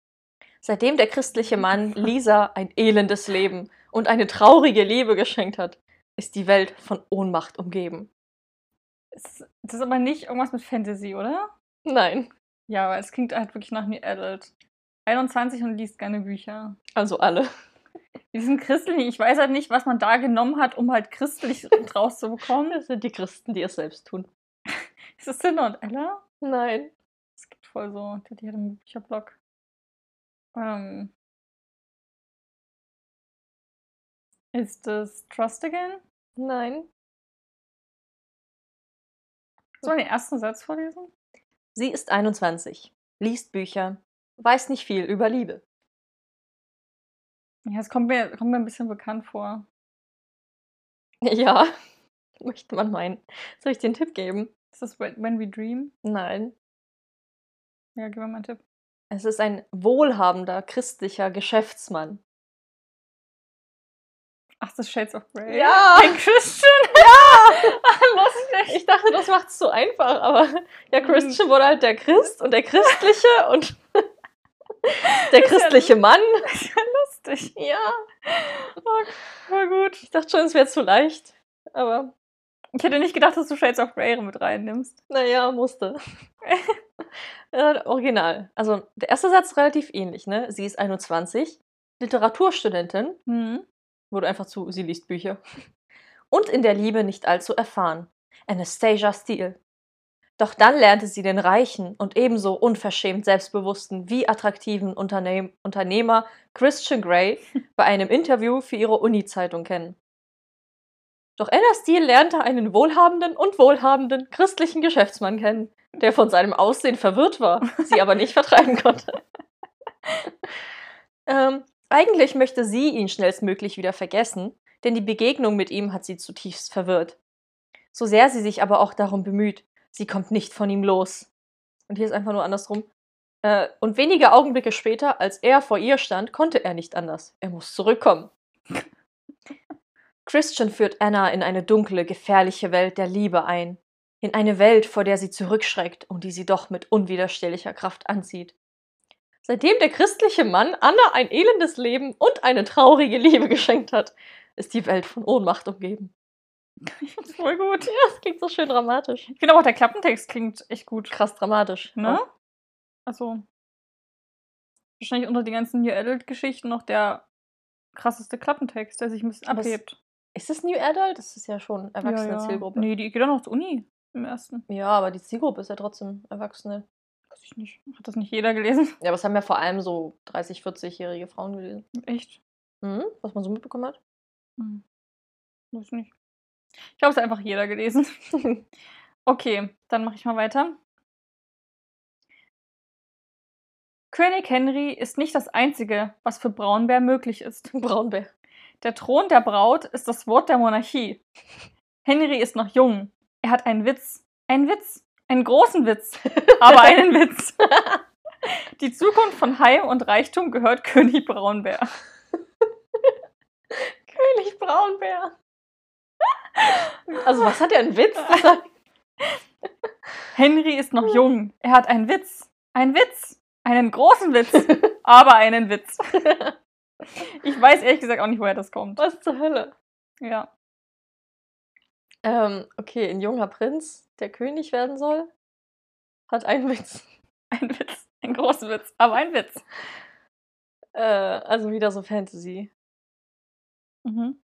Seitdem der christliche Mann Lisa ein elendes Leben und eine traurige Liebe geschenkt hat, ist die Welt von Ohnmacht umgeben. Es- Das ist aber nicht irgendwas mit Fantasy, oder? Nein, Ja, weil es klingt halt wirklich nach mir adult. 21 und liest gerne Bücher. also alle. Die sind christlich. Ich weiß halt nicht, was man da genommen hat, um halt christlich draus zu bekommen. Das sind die Christen, die es selbst tun. Ist das Cinder und Ella? Nein. Es gibt voll so, die hat einen Bücherblog. Ähm. Ist das Trust Again? Nein. Soll ich den ersten Satz vorlesen? Sie ist 21, liest Bücher, weiß nicht viel über Liebe. Ja, es kommt mir, kommt mir ein bisschen bekannt vor. Ja, möchte man meinen. Soll ich dir einen Tipp geben? Ist das When When We Dream? Nein. Ja, gib mir mal einen Tipp. Es ist ein wohlhabender christlicher Geschäftsmann. Ach, das ist Shades of Grey. Ja! Ein Christian? Ja! Lustig. Ich dachte, das macht es so einfach, aber ja, Mhm. Christian wurde halt der Christ und der Christliche und der ja christliche Mann. Das ist ja lustig. Ja, Oh, voll gut. ich dachte schon, es wäre zu leicht, aber Ich hätte nicht gedacht, dass du Shades of Grey mit reinnimmst. naja, musste. ja, original. Also der erste Satz ist relativ ähnlich, ne? Sie ist 21, Literaturstudentin, Hm. Wurde einfach zu, sie liest Bücher. Und in der Liebe nicht allzu erfahren. Anastasia Steele. Doch dann lernte sie den reichen und ebenso unverschämt selbstbewussten wie attraktiven Unternehm Unternehmer Christian Grey bei einem Interview für ihre Uni-Zeitung kennen. Doch Anna Steele lernte einen wohlhabenden und wohlhabenden christlichen Geschäftsmann kennen, der von seinem Aussehen verwirrt war, sie aber nicht vertreiben konnte. ähm, eigentlich möchte sie ihn schnellstmöglich wieder vergessen, denn die Begegnung mit ihm hat sie zutiefst verwirrt. So sehr sie sich aber auch darum bemüht, sie kommt nicht von ihm los. Und hier ist einfach nur andersrum. Äh, und wenige Augenblicke später, als er vor ihr stand, konnte er nicht anders. Er muss zurückkommen. Christian führt Anna in eine dunkle, gefährliche Welt der Liebe ein. In eine Welt, vor der sie zurückschreckt und die sie doch mit unwiderstehlicher Kraft anzieht. Seitdem der christliche Mann Anna ein elendes Leben und eine traurige Liebe geschenkt hat, ist die Welt von Ohnmacht umgeben. Ich find's voll gut. Ja, das klingt so schön dramatisch. Ich finde aber auch der Klappentext klingt echt gut. Krass dramatisch. Ne? Also. Wahrscheinlich unter den ganzen New Adult-Geschichten noch der krasseste Klappentext, der sich ein bisschen Aber abhebt. Ist es New Adult? Das ist ja schon erwachsene ja, ja. Zielgruppe. Nee, die geht dann noch zur Uni im ersten. Ja, aber die Zielgruppe ist ja trotzdem Erwachsene. Weiß ich nicht. Hat das nicht jeder gelesen? Ja, aber es haben ja vor allem so 30-, 40-jährige Frauen gelesen. Echt? Mhm, was man so mitbekommen hat. Hm. Weiß ich nicht. Ich glaube, es hat einfach jeder gelesen. Okay, dann mache ich mal weiter. König Henry ist nicht das Einzige, was für Braunbär möglich ist. Braunbär. Der Thron der Braut ist das Wort der Monarchie. Henry ist noch jung. Er hat einen Witz. Einen Witz. Einen großen Witz. Aber einen Witz. Die Zukunft von Heim und Reichtum gehört König Braunbär. König Braunbär. Also, was hat er einen Witz? Henry ist noch jung. Er hat einen Witz. Einen Witz. Einen großen Witz. Aber einen Witz. Ich weiß ehrlich gesagt auch nicht, woher das kommt. was zur Hölle? Ja. Ähm, okay, ein junger Prinz, der König werden soll, hat einen Witz. Ein Witz. Einen großen Witz. Aber ein Witz. Äh, also wieder so Fantasy. Mhm.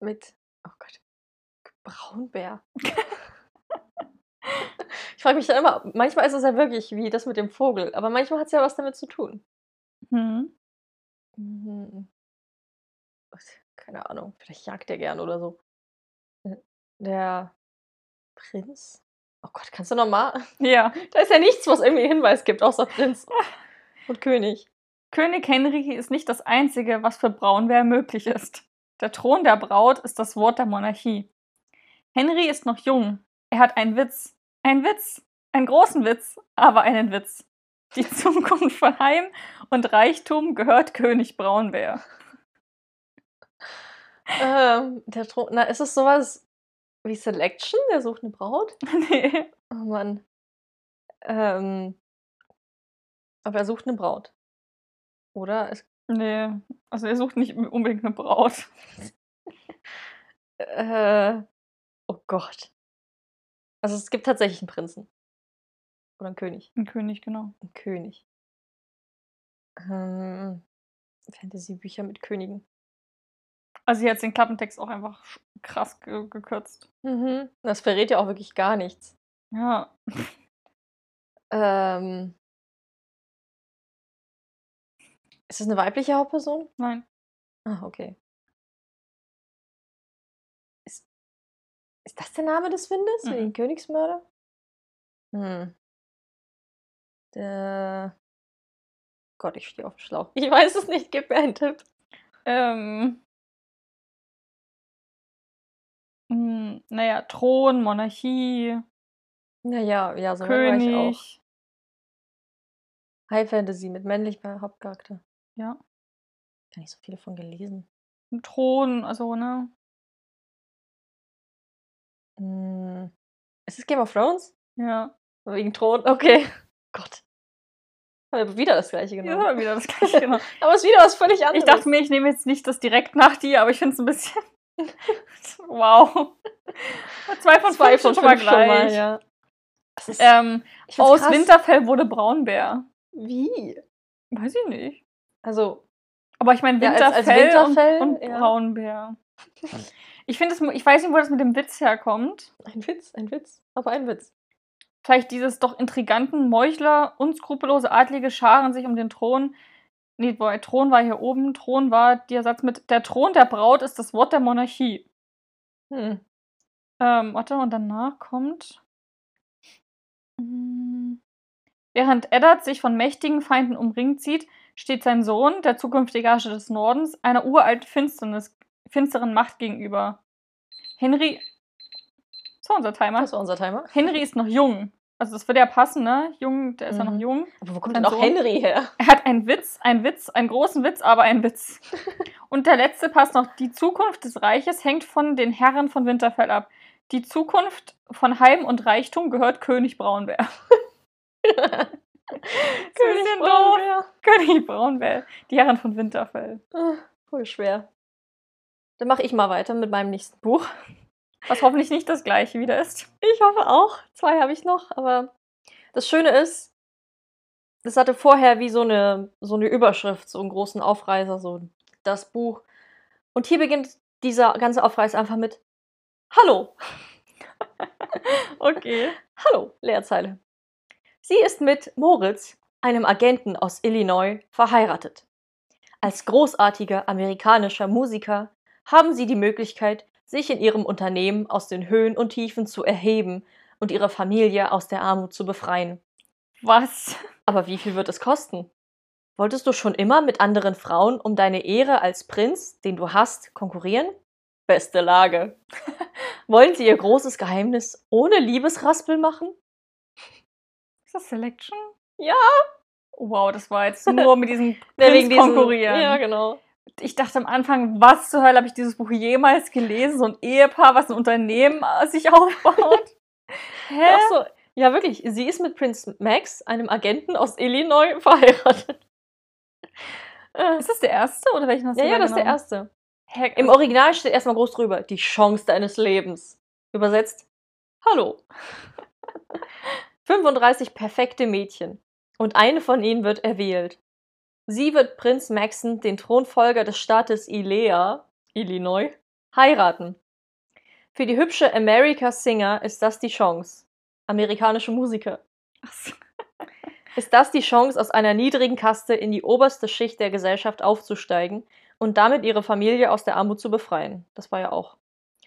Mit, oh Gott, Braunbär. ich frage mich dann immer, manchmal ist es ja wirklich wie das mit dem Vogel, aber manchmal hat es ja was damit zu tun. Mhm. Mhm. Keine Ahnung, vielleicht jagt er gern oder so. Der Prinz? Oh Gott, kannst du noch mal? Ja. Da ist ja nichts, was irgendwie einen Hinweis gibt, außer Prinz und König. König Henry ist nicht das Einzige, was für Braunbär möglich ist. Der Thron der Braut ist das Wort der Monarchie. Henry ist noch jung. Er hat einen Witz. Einen Witz. Einen großen Witz, aber einen Witz. Die Zukunft von Heim und Reichtum gehört König Braunbär. Ähm, der Thron, na, ist es sowas wie Selection? Der sucht eine Braut? nee. Oh Mann. Ähm, aber er sucht eine Braut. Oder? Es, Nee. Also er sucht nicht unbedingt eine Braut. äh, oh Gott. Also es gibt tatsächlich einen Prinzen. Oder einen König. Ein König, genau. Ein König. Ähm, Fantasy-Bücher mit Königen. Also hier hat den Klappentext auch einfach krass ge gekürzt. Mhm. Das verrät ja auch wirklich gar nichts. Ja. Ähm, ist es eine weibliche Hauptperson? Nein. Ah, okay. Ist, ist das der Name des Windes? Mhm. ein Königsmörder? Hm. Der. Gott, ich stehe auf dem Schlauch. Ich weiß es nicht, gib mir einen Tipp. Ähm. Hm, naja, Thron, Monarchie, Naja, ja, so weit war ich auch. König. High Fantasy mit männlichem Hauptcharakter. Ja. Gar nicht so viele von gelesen. Thron, also, ne? Hm. Ist es Game of Thrones? Ja. Wegen Thron? Okay. Gott. Haben wir wieder das gleiche Ja, genommen. war wieder das gleiche, genau. Aber es ist wieder was völlig anderes. Ich dachte mir, ich nehme jetzt nicht das direkt nach dir, aber ich finde es ein bisschen. Wow. Zwei von zwei fünf von schon mal fünf schon mal, gleich. ja. Ist, Ähm, aus krass. Winterfell wurde Braunbär. Wie? Weiß ich nicht. Also, Aber ich meine Ja, als- Winterfell, als Winterfell, und, und ja. Braunbär. Ich finde es, ich weiß nicht, wo das mit dem Witz herkommt. ein Witz, ein Witz. Aber ein Witz. Vielleicht dieses doch intriganten Meuchler, unskrupellose Adlige scharen sich um den Thron. Nee, wo- Thron war hier oben. Thron war der Satz mit Der Thron der Braut ist das Wort der Monarchie. Hm. Ähm, warte, und danach kommt. Mm. Während Eddard sich von mächtigen Feinden umringt sieht, steht sein Sohn, der zukünftige Herrscher des Nordens, einer uralten Finsternis, finsteren Macht gegenüber. Henry. Das war unser Timer. Das war unser Timer. Henry ist noch jung. Also das würde ja passen, ne? Jung, der ist ja noch Mhm. jung. Aber wo kommt denn auch Sohn? Henry her? Er hat einen Witz, einen Witz, einen großen Witz, aber einen Witz. Und der letzte passt noch. Die Zukunft des Reiches hängt von den Herren von Winterfell ab. Die Zukunft von Heim und Reichtum gehört König Braunbär. König Braunbär. König Braunbär. Die Herren von Winterfell. Ah, Voll schwer. Dann mache ich mal weiter mit meinem nächsten Buch. Was hoffentlich nicht das gleiche wieder ist. Ich hoffe auch. Zwei habe ich noch, aber das Schöne ist, das hatte vorher wie so eine, so eine Überschrift, so einen großen Aufreißer, so das Buch. Und hier beginnt dieser ganze Aufreißer einfach mit Hallo. Okay. Hallo, Leerzeile. Sie ist mit Moritz, einem Agenten aus Illinois, verheiratet. Als großartiger amerikanischer Musiker haben sie die Möglichkeit, sich in ihrem Unternehmen aus den Höhen und Tiefen zu erheben und ihre Familie aus der Armut zu befreien. Was? Aber wie viel wird es kosten? Wolltest du schon immer mit anderen Frauen um deine Ehre als Prinz, den du hast, konkurrieren? Beste Lage. Wollen sie ihr großes Geheimnis ohne Liebesraspel machen? Ist das Selection? Ja. Wow, das war jetzt nur mit diesem Ja, Prinz wegen diesem- konkurrieren. Ja, genau. Ich dachte am Anfang, was zur Hölle habe ich dieses Buch jemals gelesen? So ein Ehepaar, was ein Unternehmen äh, sich aufbaut. Hä? So. Ja, wirklich. Sie ist mit Prinz Max, einem Agenten aus Illinois, verheiratet. Äh, Ist das der erste oder welchen hast ja, du ja, da das ist der erste. Hä, Im Original steht erstmal groß drüber, die Chance deines Lebens. Übersetzt, hallo. 35 perfekte Mädchen. Und eine von ihnen wird erwählt. Sie wird Prinz Maxon, den Thronfolger des Staates Ilea, Illinois, heiraten. Für die hübsche America Singer ist das die Chance. Amerikanische Musiker. Ist das die Chance, aus einer niedrigen Kaste in die oberste Schicht der Gesellschaft aufzusteigen und damit ihre Familie aus der Armut zu befreien? Das war ja auch.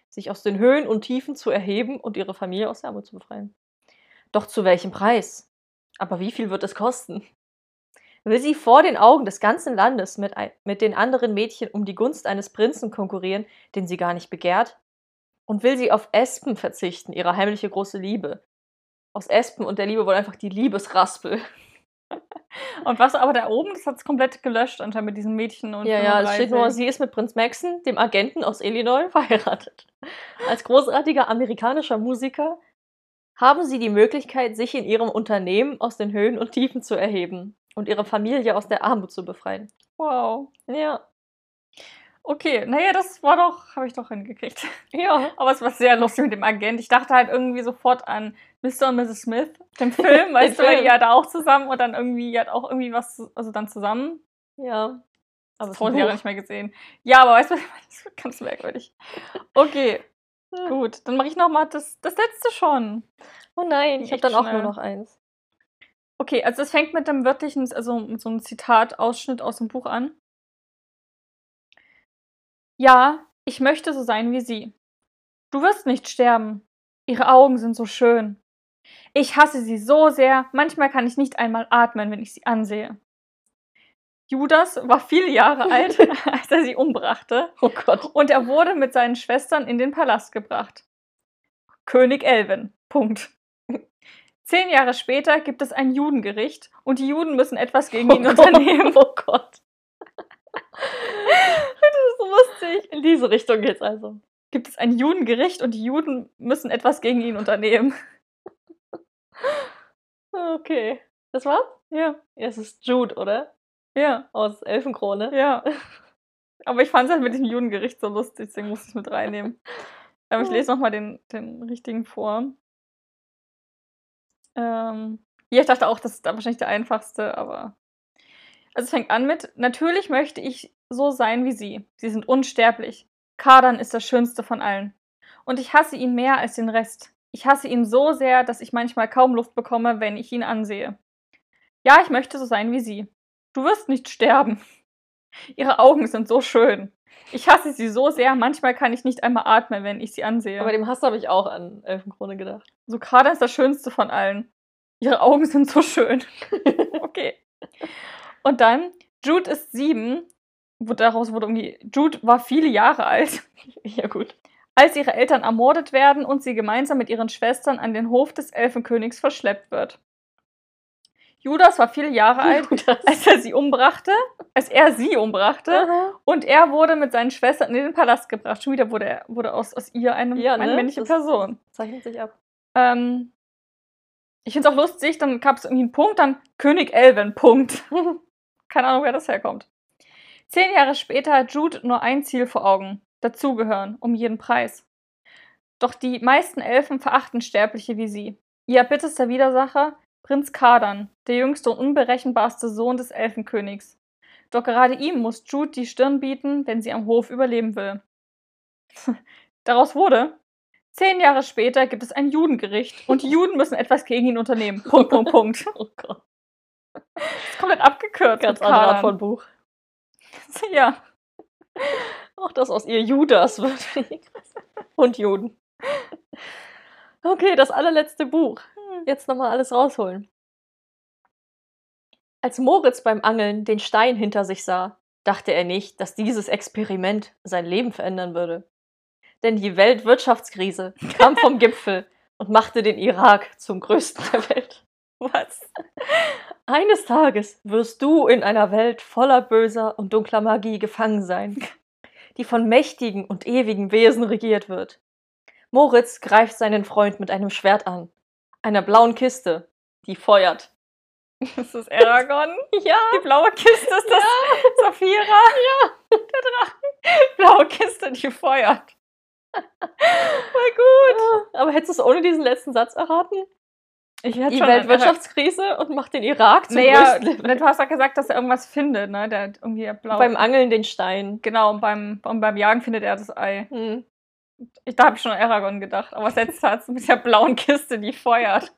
Sich aus den Höhen und Tiefen zu erheben und ihre Familie aus der Armut zu befreien. Doch zu welchem Preis? Aber wie viel wird es kosten? Will sie vor den Augen des ganzen Landes mit, ein, mit den anderen Mädchen um die Gunst eines Prinzen konkurrieren, den sie gar nicht begehrt? Und will sie auf Espen verzichten, ihre heimliche große Liebe? Aus Espen und der Liebe wohl einfach die Liebesraspel. Und was aber da oben, das hat es komplett gelöscht anscheinend mit diesen Mädchen und Ja, ja, es 35. steht nur, sie ist mit Prinz Maxon, dem Agenten aus Illinois, verheiratet. Als großartiger amerikanischer Musiker haben sie die Möglichkeit, sich in ihrem Unternehmen aus den Höhen und Tiefen zu erheben und ihre Familie aus der Armut zu befreien. Wow. Ja, Okay, naja, das war doch, habe ich doch hingekriegt. ja. Aber es war sehr lustig mit dem Agent. Ich dachte halt irgendwie sofort an Mr. und Mrs. Smith, dem Film, weißt du, weil die ja da auch zusammen und dann irgendwie hat auch irgendwie was, also dann zusammen. Ja. Aber Das habe ich nicht mehr gesehen. Ja, aber weißt du, das wird ganz merkwürdig. Okay, gut. Dann mache ich nochmal das, das letzte schon. Oh nein, ich habe dann auch schnell. nur noch eins. Okay, also es fängt mit dem wörtlichen, also mit so einem Zitat-Ausschnitt aus dem Buch an. Ja, ich möchte so sein wie sie. Du wirst nicht sterben. Ihre Augen sind so schön. Ich hasse sie so sehr, manchmal kann ich nicht einmal atmen, wenn ich sie ansehe. Judas war viele Jahre alt, als er sie umbrachte, Oh Gott. und er wurde mit seinen Schwestern in den Palast gebracht. König Elvin. Punkt. Zehn Jahre später gibt es ein Judengericht und die Juden müssen etwas gegen ihn unternehmen. Oh Gott. das ist so lustig. In diese Richtung geht's also. Gibt es ein Judengericht und die Juden müssen etwas gegen ihn unternehmen. Okay. Das war's? Ja, Ja, es ist Jude, oder? ja, Aus Elfenkrone. ja. Aber ich fand es halt mit dem Judengericht so lustig, deswegen musste ich es mit reinnehmen. Aber ich lese nochmal den, den richtigen vor. Ähm, ja, ich dachte auch, das ist wahrscheinlich der einfachste, aber. Also es fängt an mit, natürlich möchte ich so sein wie sie. Sie sind unsterblich. Kardan ist das Schönste von allen. Und ich hasse ihn mehr als den Rest. Ich hasse ihn so sehr, dass ich manchmal kaum Luft bekomme, wenn ich ihn ansehe. Ja, ich möchte so sein wie sie. Du wirst nicht sterben. Ihre Augen sind so schön. Ich hasse sie so sehr, manchmal kann ich nicht einmal atmen, wenn ich sie ansehe. Aber dem Hass habe ich auch an Elfenkrone gedacht. so Kardan ist das Schönste von allen. Ihre Augen sind so schön. okay. Und dann, Jude ist sieben. Daraus wurde irgendwie, Jude war viele Jahre alt. Ja, gut. Als ihre Eltern ermordet werden und sie gemeinsam mit ihren Schwestern an den Hof des Elfenkönigs verschleppt wird. Judas war viele Jahre alt, Judas. als er sie umbrachte, als er sie umbrachte. Aha. Und er wurde mit seinen Schwestern in den Palast gebracht. Schon wieder wurde, er, wurde aus, aus ihr eine, Ja, eine ne? männliche Das- Person. Zeichnet sich ab. Ähm, ich finde es auch lustig, dann gab es irgendwie einen Punkt, dann König Elven, Punkt. Keine Ahnung, wer das herkommt. Zehn Jahre später hat Jude nur ein Ziel vor Augen: dazugehören, um jeden Preis. Doch die meisten Elfen verachten Sterbliche wie sie. Ihr erbittester Widersacher, Prinz Kardan, der jüngste und unberechenbarste Sohn des Elfenkönigs. Doch gerade ihm muss Jude die Stirn bieten, wenn sie am Hof überleben will. Daraus wurde, zehn Jahre später gibt es ein Judengericht und die Juden müssen etwas gegen ihn unternehmen. Punkt, Punkt, Punkt. Oh Gott. Das ist komplett abgekürzt. Ganz andere Art von Buch. Ja. Auch dass aus ihr Judas wird. Und Juden. Okay, das allerletzte Buch. Jetzt nochmal alles rausholen. Als Moritz beim Angeln den Stein hinter sich sah, dachte er nicht, dass dieses Experiment sein Leben verändern würde. Denn die Weltwirtschaftskrise kam vom Gipfel und machte den Irak zum größten der Welt. Was? Eines Tages wirst du in einer Welt voller böser und dunkler Magie gefangen sein, die von mächtigen und ewigen Wesen regiert wird. Moritz greift seinen Freund mit einem Schwert an, einer blauen Kiste, die feuert. Das ist Aragon. Ja, Die blaue Kiste ist das Saphira. Ja. Der Drache. Blaue Kiste, die feuert. voll gut. Aber hättest du es ohne diesen letzten Satz erraten? Ich hätte Die schon Weltwirtschaftskrise und macht den Irak zum Naja, größten du hast ja gesagt, dass er irgendwas findet, ne? Der hat irgendwie blau. Beim Angeln den Stein. genau, und beim, und beim Jagen findet er das Ei. Hm. Ich, da habe ich schon an Aragon gedacht. Aber was jetzt hat mit der blauen Kiste, die feuert.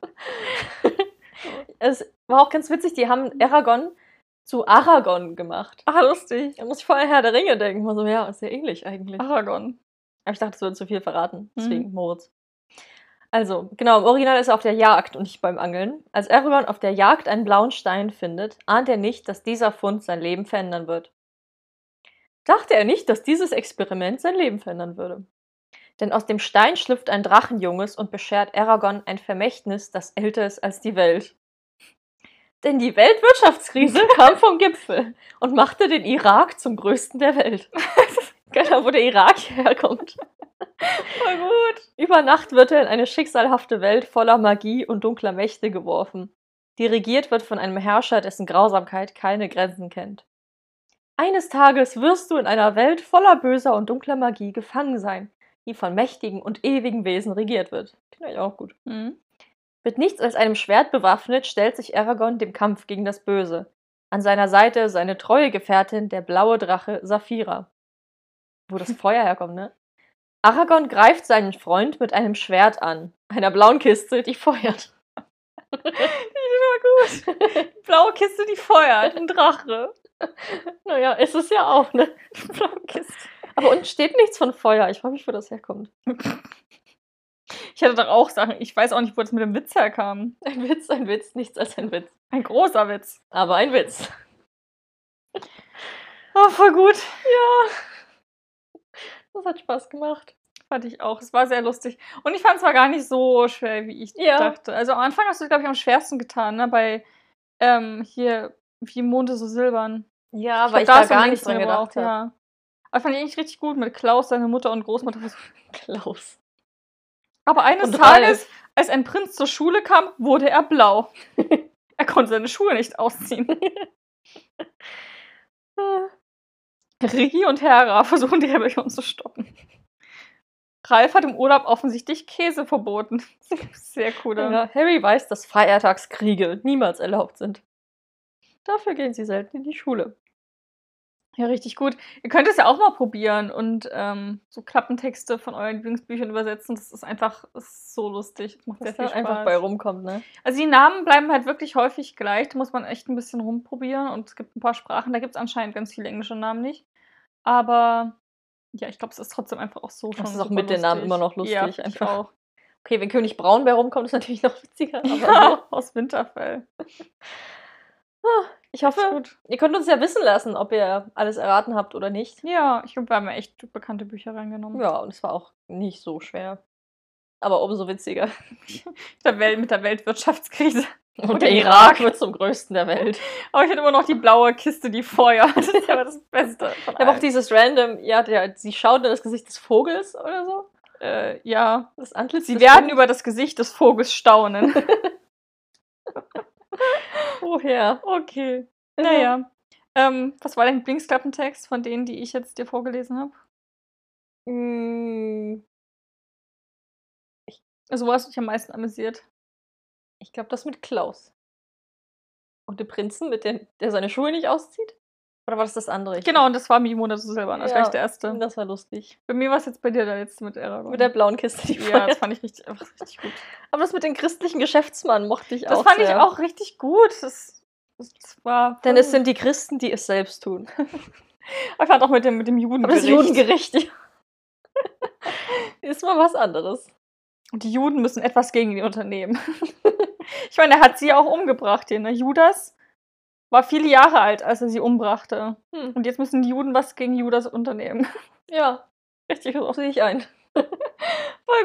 Es war auch ganz witzig, die haben Aragon zu Aragon gemacht. Ah, lustig. Da muss ich vor allem Herr der Ringe denken. So, ja, ist ja ähnlich eigentlich. Aragon. Aber ich dachte, es würde zu viel verraten. Mhm. Deswegen Moritz. Also, genau, im Original ist er auf der Jagd und nicht beim Angeln. Als Aragorn auf der Jagd einen blauen Stein findet, ahnt er nicht, dass dieser Fund sein Leben verändern wird. Dachte er nicht, dass dieses Experiment sein Leben verändern würde. Denn aus dem Stein schlüpft ein Drachenjunges und beschert Aragorn ein Vermächtnis, das älter ist als die Welt. Denn die Weltwirtschaftskrise kam vom Gipfel und machte den Irak zum größten der Welt. Keiner, wo der Irak herkommt. Voll gut. Über Nacht wird er in eine schicksalhafte Welt voller Magie und dunkler Mächte geworfen, die regiert wird von einem Herrscher, dessen Grausamkeit keine Grenzen kennt. Eines Tages wirst du in einer Welt voller böser und dunkler Magie gefangen sein, die von mächtigen und ewigen Wesen regiert wird. Finde ich auch gut. Mhm. Mit nichts als einem Schwert bewaffnet stellt sich Aragorn dem Kampf gegen das Böse. An seiner Seite seine treue Gefährtin, der blaue Drache Saphira. Wo das Feuer herkommt, ne? Aragorn greift seinen Freund mit einem Schwert an, einer blauen Kiste, die feuert. Die war gut. Blaue Kiste, die feuert. Ein Drache. Naja, ist es ja auch, ne? Blaue Kiste. Aber unten steht nichts von Feuer. Ich frage mich, wo das herkommt. Ich hatte doch auch Sachen. Ich weiß auch nicht, wo das mit dem Witz herkam. Ein Witz, ein Witz, nichts als ein Witz. Ein großer Witz. Aber ein Witz. Oh, voll gut. Das hat Spaß gemacht. Fand ich auch. Es war sehr lustig. Und ich fand es war gar nicht so schwer, wie ich Ja. dachte. Also am Anfang hast du, glaube ich, am schwersten getan, ne? Bei ähm, hier, wie Monde so silbern. Ja, glaub, weil ich da da hast du am gar nicht längsten dran gedacht habe. Ja. Aber fand ich eigentlich richtig gut mit Klaus, seine Mutter und Großmutter. Klaus. Aber eines Tages, als ein Prinz zur Schule kam, wurde er blau. er konnte seine Schuhe nicht ausziehen. Rigi und Hera versuchen die Rebellion zu stoppen. Ralf hat im Urlaub offensichtlich Käse verboten. Sehr cool. Ja, Harry weiß, dass Feiertagskriege niemals erlaubt sind. Dafür gehen sie selten in die Schule. Ja, richtig gut. Ihr könnt es ja auch mal probieren und ähm, so Klappentexte von euren Lieblingsbüchern übersetzen. Das ist einfach das ist so lustig. Das macht sehr Was viel Spaß. einfach bei rumkommt, ne? Also die Namen bleiben halt wirklich häufig gleich. Da muss man echt ein bisschen rumprobieren. Und es gibt ein paar Sprachen, da gibt es anscheinend ganz viele englische Namen nicht. Aber ja, ich glaube, es ist trotzdem einfach auch so schon. ist auch mit den Namen lustig. immer noch lustig, Ja, einfach. auch. Okay, wenn König Braunbär rumkommt, ist natürlich noch witziger. Aber Ja, aus Winterfell. Ich hoffe, ihr könnt uns ja wissen lassen, ob ihr alles erraten habt oder nicht. Ja, ich glaube, wir haben ja echt bekannte Bücher reingenommen. Ja, und es war auch nicht so schwer. Aber umso witziger. Der Welt, mit der Weltwirtschaftskrise. Und der Irak wird zum größten der Welt. Aber ich hatte immer noch die blaue Kiste, die Feuer. Das ist aber das Beste. Von Aber auch dieses random, ja, der, sie schaut in das Gesicht des Vogels oder so. äh, ja. Das Antlitz Sie werden Vogels. über das Gesicht des Vogels staunen. Woher? okay. Naja. Ähm, was war dein Lieblingsklappentext von denen, die ich jetzt dir vorgelesen habe? Mm, Also, wo hast du dich am meisten amüsiert? Ich glaube, das mit Klaus. Und dem Prinzen, mit den, der seine Schuhe nicht auszieht? Oder war das das andere? Ich- Genau, und das war Mimo, das ist selber. Das war Ja. gleich der erste. Das war lustig. Bei mir war es jetzt bei dir der letzte mit Aragorn. Mit der blauen Kiste, die ja, das fand ich richtig, einfach richtig gut. Aber das mit dem christlichen Geschäftsmann mochte ich Das auch fand ich sehr. auch richtig gut. Das, das war. Denn es sind die Christen, die es selbst tun. Ich fand auch mit dem, mit dem Juden. Aber das Judengericht ja. ist mal was anderes. Und die Juden müssen etwas gegen ihn unternehmen. ich meine, er hat sie auch umgebracht hier, ne? Judas war viele Jahre alt, als er sie umbrachte. Hm. Und jetzt müssen die Juden was gegen Judas unternehmen. Ja, Richtig so. sehe ich ein. Voll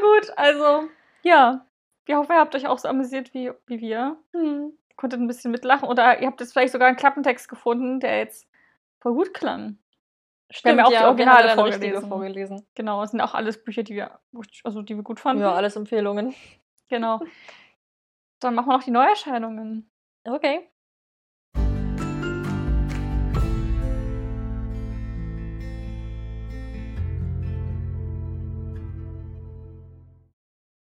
gut. Also, ja. Wir hoffen, ihr habt euch auch so amüsiert wie, wie wir. Hm. Konntet ein bisschen mitlachen. Oder ihr habt jetzt vielleicht sogar einen Klappentext gefunden, der jetzt voll gut klang. Stimmt, ja auch die wir Originale haben ja vorgelesen. vorgelesen. Genau, das sind auch alles Bücher, die wir, also die wir gut fanden. Ja, alles Empfehlungen. Genau. Dann machen wir noch die Neuerscheinungen. Okay.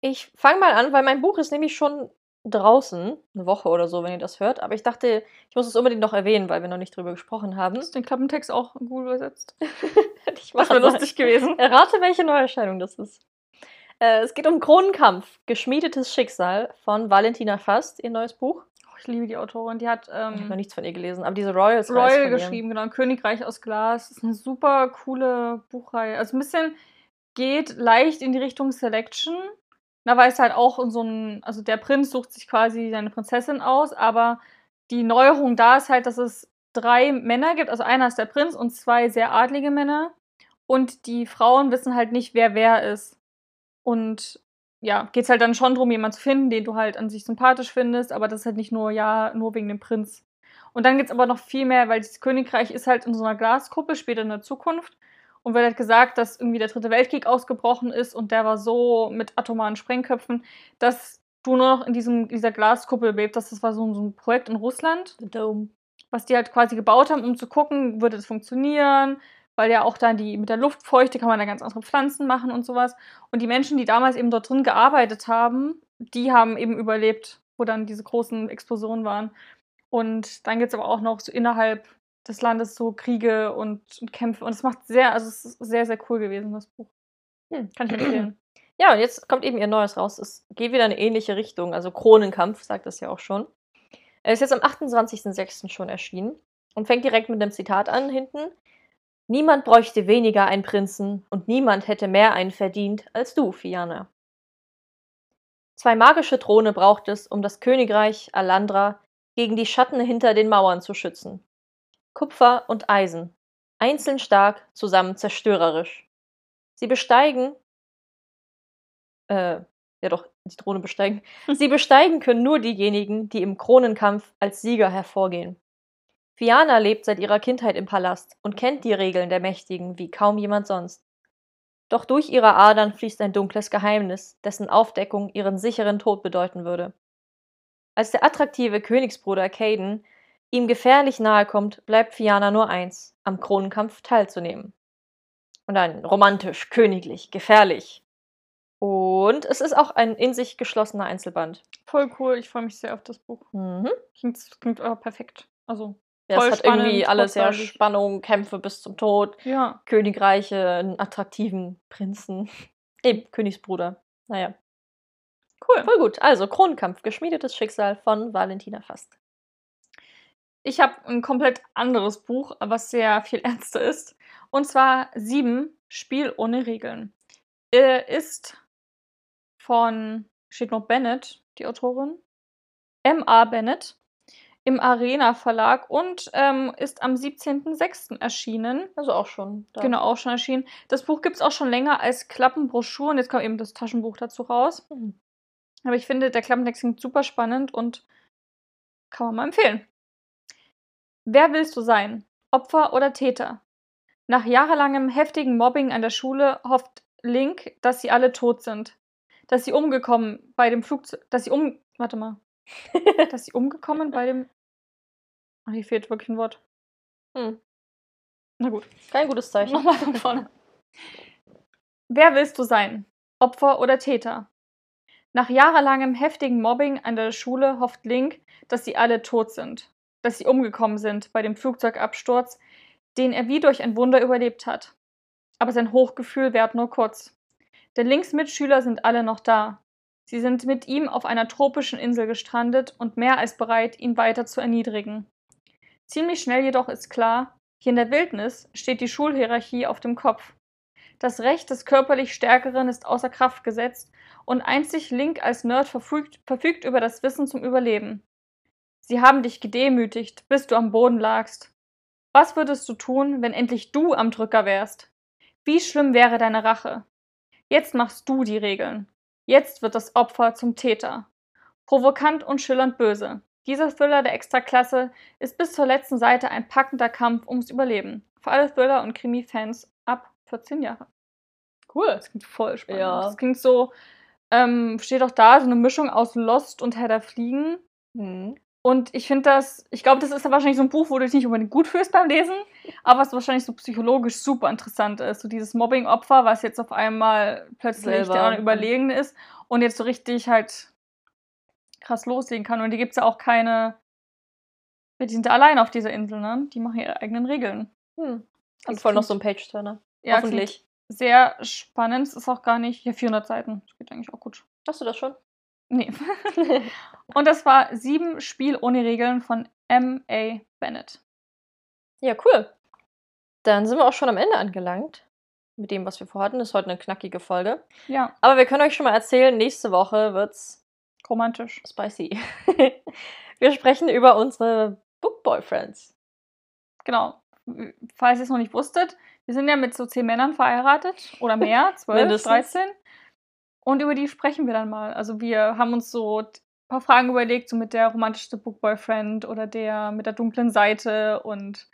Ich fange mal an, weil mein Buch ist nämlich schon draußen, eine Woche oder so, wenn ihr das hört. Aber ich dachte, ich muss es unbedingt noch erwähnen, weil wir noch nicht drüber gesprochen haben. Hast du den Klappentext auch gut übersetzt? Hätte ich Das machen wäre lustig gewesen. Errate, welche Neuerscheinung das ist. Äh, es geht um Kronenkampf, geschmiedetes Schicksal von Valentina Fast, ihr neues Buch. Oh, ich liebe die Autorin. Die hat Ich habe ähm, noch nichts von ihr gelesen, aber diese Royals Royal geschrieben, genau. Königreich aus Glas. Das ist eine super coole Buchreihe. Also ein bisschen geht leicht in die Richtung Selection. Da weiß halt auch in so ein, also der Prinz sucht sich quasi seine Prinzessin aus, aber die Neuerung da ist halt, dass es drei Männer gibt. Also einer ist der Prinz und zwei sehr adlige Männer. Und die Frauen wissen halt nicht, wer wer ist. Und ja, geht es halt dann schon darum, jemanden zu finden, den du halt an sich sympathisch findest, aber das ist halt nicht nur, ja, nur wegen dem Prinz. Und dann gibt es aber noch viel mehr, weil das Königreich ist halt in so einer Glaskuppel später in der Zukunft. Und wird halt gesagt, dass irgendwie der Dritte Weltkrieg ausgebrochen ist und der war so mit atomaren Sprengköpfen, dass du nur noch in diesem, dieser Glaskuppel lebst. Das war so, so ein Projekt in Russland, was die halt quasi gebaut haben, um zu gucken, würde es funktionieren, weil ja auch dann die mit der Luftfeuchte kann man da ganz andere Pflanzen machen und sowas. Und die Menschen, die damals eben dort drin gearbeitet haben, die haben eben überlebt, wo dann diese großen Explosionen waren. Und dann gibt es aber auch noch so innerhalb des Landes so Kriege und, und Kämpfe. Und es macht sehr, also es ist sehr, sehr cool gewesen, das Buch. Hm. Kann ich empfehlen. Ja, und jetzt kommt eben ihr Neues raus. Es geht wieder in eine ähnliche Richtung. Also Kronenkampf, sagt das ja auch schon. Er ist jetzt am 28.06. schon erschienen und fängt direkt mit einem Zitat an hinten. Niemand bräuchte weniger einen Prinzen und niemand hätte mehr einen verdient als du, Fiana. Zwei magische Throne braucht es, um das Königreich Alandra gegen die Schatten hinter den Mauern zu schützen. Kupfer und Eisen. Einzeln stark, zusammen zerstörerisch. Sie besteigen äh, ja doch, die Drohne besteigen. Sie besteigen können nur diejenigen, die im Kronenkampf als Sieger hervorgehen. Fiana lebt seit ihrer Kindheit im Palast und kennt die Regeln der Mächtigen wie kaum jemand sonst. Doch durch ihre Adern fließt ein dunkles Geheimnis, dessen Aufdeckung ihren sicheren Tod bedeuten würde. Als der attraktive Königsbruder Caden ihm gefährlich nahe kommt, bleibt Fiana nur eins, am Kronenkampf teilzunehmen. Und dann romantisch, königlich, gefährlich. Und es ist auch ein in sich geschlossener Einzelband. Voll cool. Ich freue mich sehr auf das Buch. Mhm. Klingt, klingt aber perfekt. Also, Ja, Voll es hat irgendwie spannend, alles ja. Spannung, Kämpfe bis zum Tod, ja. Königreiche, einen attraktiven Prinzen. Eben, Königsbruder. Naja, Cool. voll gut. Also, Kronenkampf, geschmiedetes Schicksal von Valentina Fast. Ich habe ein komplett anderes Buch, was sehr viel ernster ist. Und zwar Sieben, Spiel ohne Regeln. Äh, ist von, steht noch Bennett, die Autorin, M.A. Bennett, im Arena Verlag und ähm, ist am 17.06. erschienen. Also auch schon. Da. Genau, auch schon erschienen. Das Buch gibt es auch schon länger als Klappenbroschur und jetzt kommt eben das Taschenbuch dazu raus. Mhm. Aber ich finde, der Klappentext klingt super spannend und kann man mal empfehlen. Wer willst du sein? Opfer oder Täter? Nach jahrelangem heftigen Mobbing an der Schule hofft Link, dass sie alle tot sind. Dass sie umgekommen bei dem Flugzeug. Dass sie um. Warte mal. dass sie umgekommen bei dem. Ach, hier fehlt wirklich ein Wort. Hm. Na gut. Kein gutes Zeichen. Nochmal von vorne. Wer willst du sein? Opfer oder Täter? Nach jahrelangem heftigen Mobbing an der Schule hofft Link, dass sie alle tot sind. Dass sie umgekommen sind bei dem Flugzeugabsturz, den er wie durch ein Wunder überlebt hat. Aber sein Hochgefühl währt nur kurz. Denn Links Mitschüler sind alle noch da. Sie sind mit ihm auf einer tropischen Insel gestrandet und mehr als bereit, ihn weiter zu erniedrigen. Ziemlich schnell jedoch ist klar, hier in der Wildnis steht die Schulhierarchie auf dem Kopf. Das Recht des körperlich Stärkeren ist außer Kraft gesetzt und einzig Link als Nerd verfügt, verfügt über das Wissen zum Überleben. Sie haben dich gedemütigt, bis du am Boden lagst. Was würdest du tun, wenn endlich du am Drücker wärst? Wie schlimm wäre deine Rache? Jetzt machst du die Regeln. Jetzt wird das Opfer zum Täter. Provokant und schillernd böse. Dieser Thriller der Extraklasse ist bis zur letzten Seite ein packender Kampf ums Überleben. Für alle Thriller- und Krimi-Fans ab 14 Jahre. Cool. Das klingt voll spannend. Ja. Das klingt so, ähm, steht auch da, so eine Mischung aus Lost und Herr der Fliegen. Mhm. Und ich finde das, ich glaube, das ist wahrscheinlich so ein Buch, wo du dich nicht unbedingt gut fühlst beim Lesen, aber was wahrscheinlich so psychologisch super interessant ist. So dieses Mobbing-Opfer, was jetzt auf einmal plötzlich Selber. der andere Überlegene ist und jetzt so richtig halt krass loslegen kann. Und die gibt es ja auch keine, die sind ja allein auf dieser Insel, ne? Die machen ihre eigenen Regeln. Hm. Also voll noch so ein Page-Turner. Ja, Hoffentlich. Sehr spannend, es ist auch gar nicht, hier 400 Seiten, das geht eigentlich auch gut. Hast du das schon? Nee. und das war Sieben Spiel ohne Regeln von M.A. Bennett. ja, cool. Dann sind wir auch schon am Ende angelangt. Mit dem, was wir vorhatten. Das ist heute eine knackige Folge. Ja, Aber wir können euch schon mal erzählen, nächste Woche wird's romantisch. spicy. wir sprechen über unsere Book Boyfriends. Genau. Falls ihr es noch nicht wusstet, wir sind ja mit so zehn Männern verheiratet oder mehr, zwölf, Mindestens. 13. Und über die sprechen wir dann mal. Also wir haben uns so ein paar Fragen überlegt, so mit der romantischste Bookboyfriend oder der mit der dunklen Seite und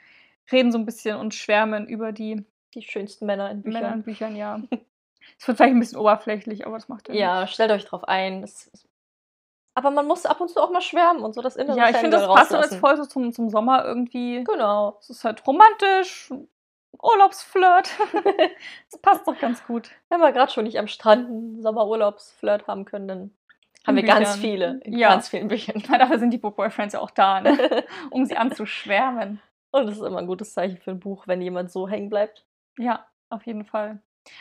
reden so ein bisschen und schwärmen über die Die schönsten Männer in Büchern. Männer in Büchern, ja. Es wird vielleicht ein bisschen oberflächlich, aber das macht ja Ja, stellt euch drauf ein. Das aber man muss ab und zu auch mal schwärmen und so das innere Ja, ich finde, das passt so jetzt voll so zum, zum Sommer irgendwie. Genau. Es ist halt romantisch, Urlaubsflirt. Das passt doch ganz gut. Wenn wir gerade schon nicht am Strand einen Sommerurlaubsflirt haben können, dann haben wir ganz viele. In Ja. ganz vielen Büchern. Na, Dafür sind die Book Boyfriends ja auch da, ne? um sie anzuschwärmen. Und das ist immer ein gutes Zeichen für ein Buch, wenn jemand so hängen bleibt. Ja, auf jeden Fall.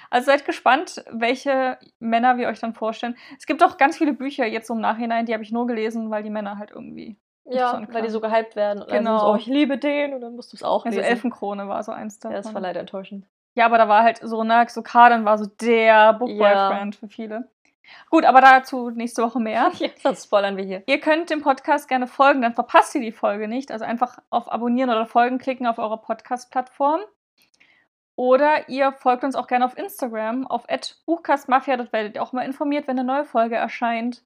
Also seid gespannt, welche Männer wir euch dann vorstellen. Es gibt auch ganz viele Bücher jetzt im Nachhinein, die habe ich nur gelesen, weil die Männer halt irgendwie. Ja, weil die so gehypt werden. Genau. dann so, oh, ich liebe den. Und dann musst du es auch Also lesen. Elfenkrone war so eins davon. ja, das war leider enttäuschend. Ja, aber da war halt so, ne, so Kaden war so der Book Ja. Für viele. Gut, aber dazu nächste Woche mehr. Ja, sonst spoilern wir hier. Ihr könnt dem Podcast gerne folgen, dann verpasst ihr die Folge nicht. Also einfach auf Abonnieren oder Folgen klicken auf eurer Podcast-Plattform. Oder ihr folgt uns auch gerne auf Instagram, auf buchcastmafia. Dort werdet ihr auch mal informiert, wenn eine neue Folge erscheint.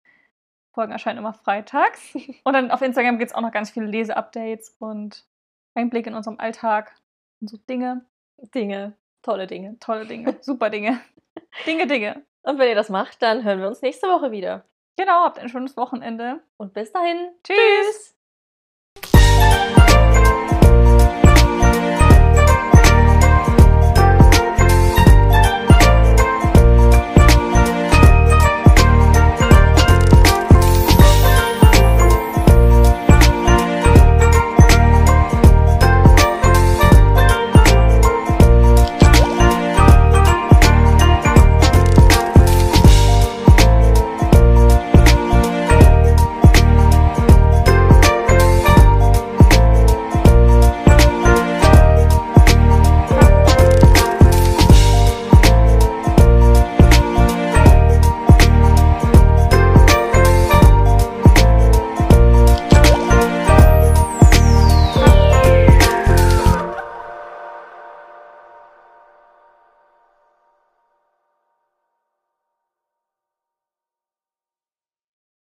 Folgen erscheinen immer freitags. Und dann auf Instagram gibt es auch noch ganz viele Leseupdates und Einblick in unserem Alltag und so Dinge. Dinge. Tolle Dinge. Tolle Dinge, super Dinge. Dinge, Dinge. Und wenn ihr das macht, dann hören wir uns nächste Woche wieder. Genau, habt ein schönes Wochenende. Und bis dahin. Tschüss.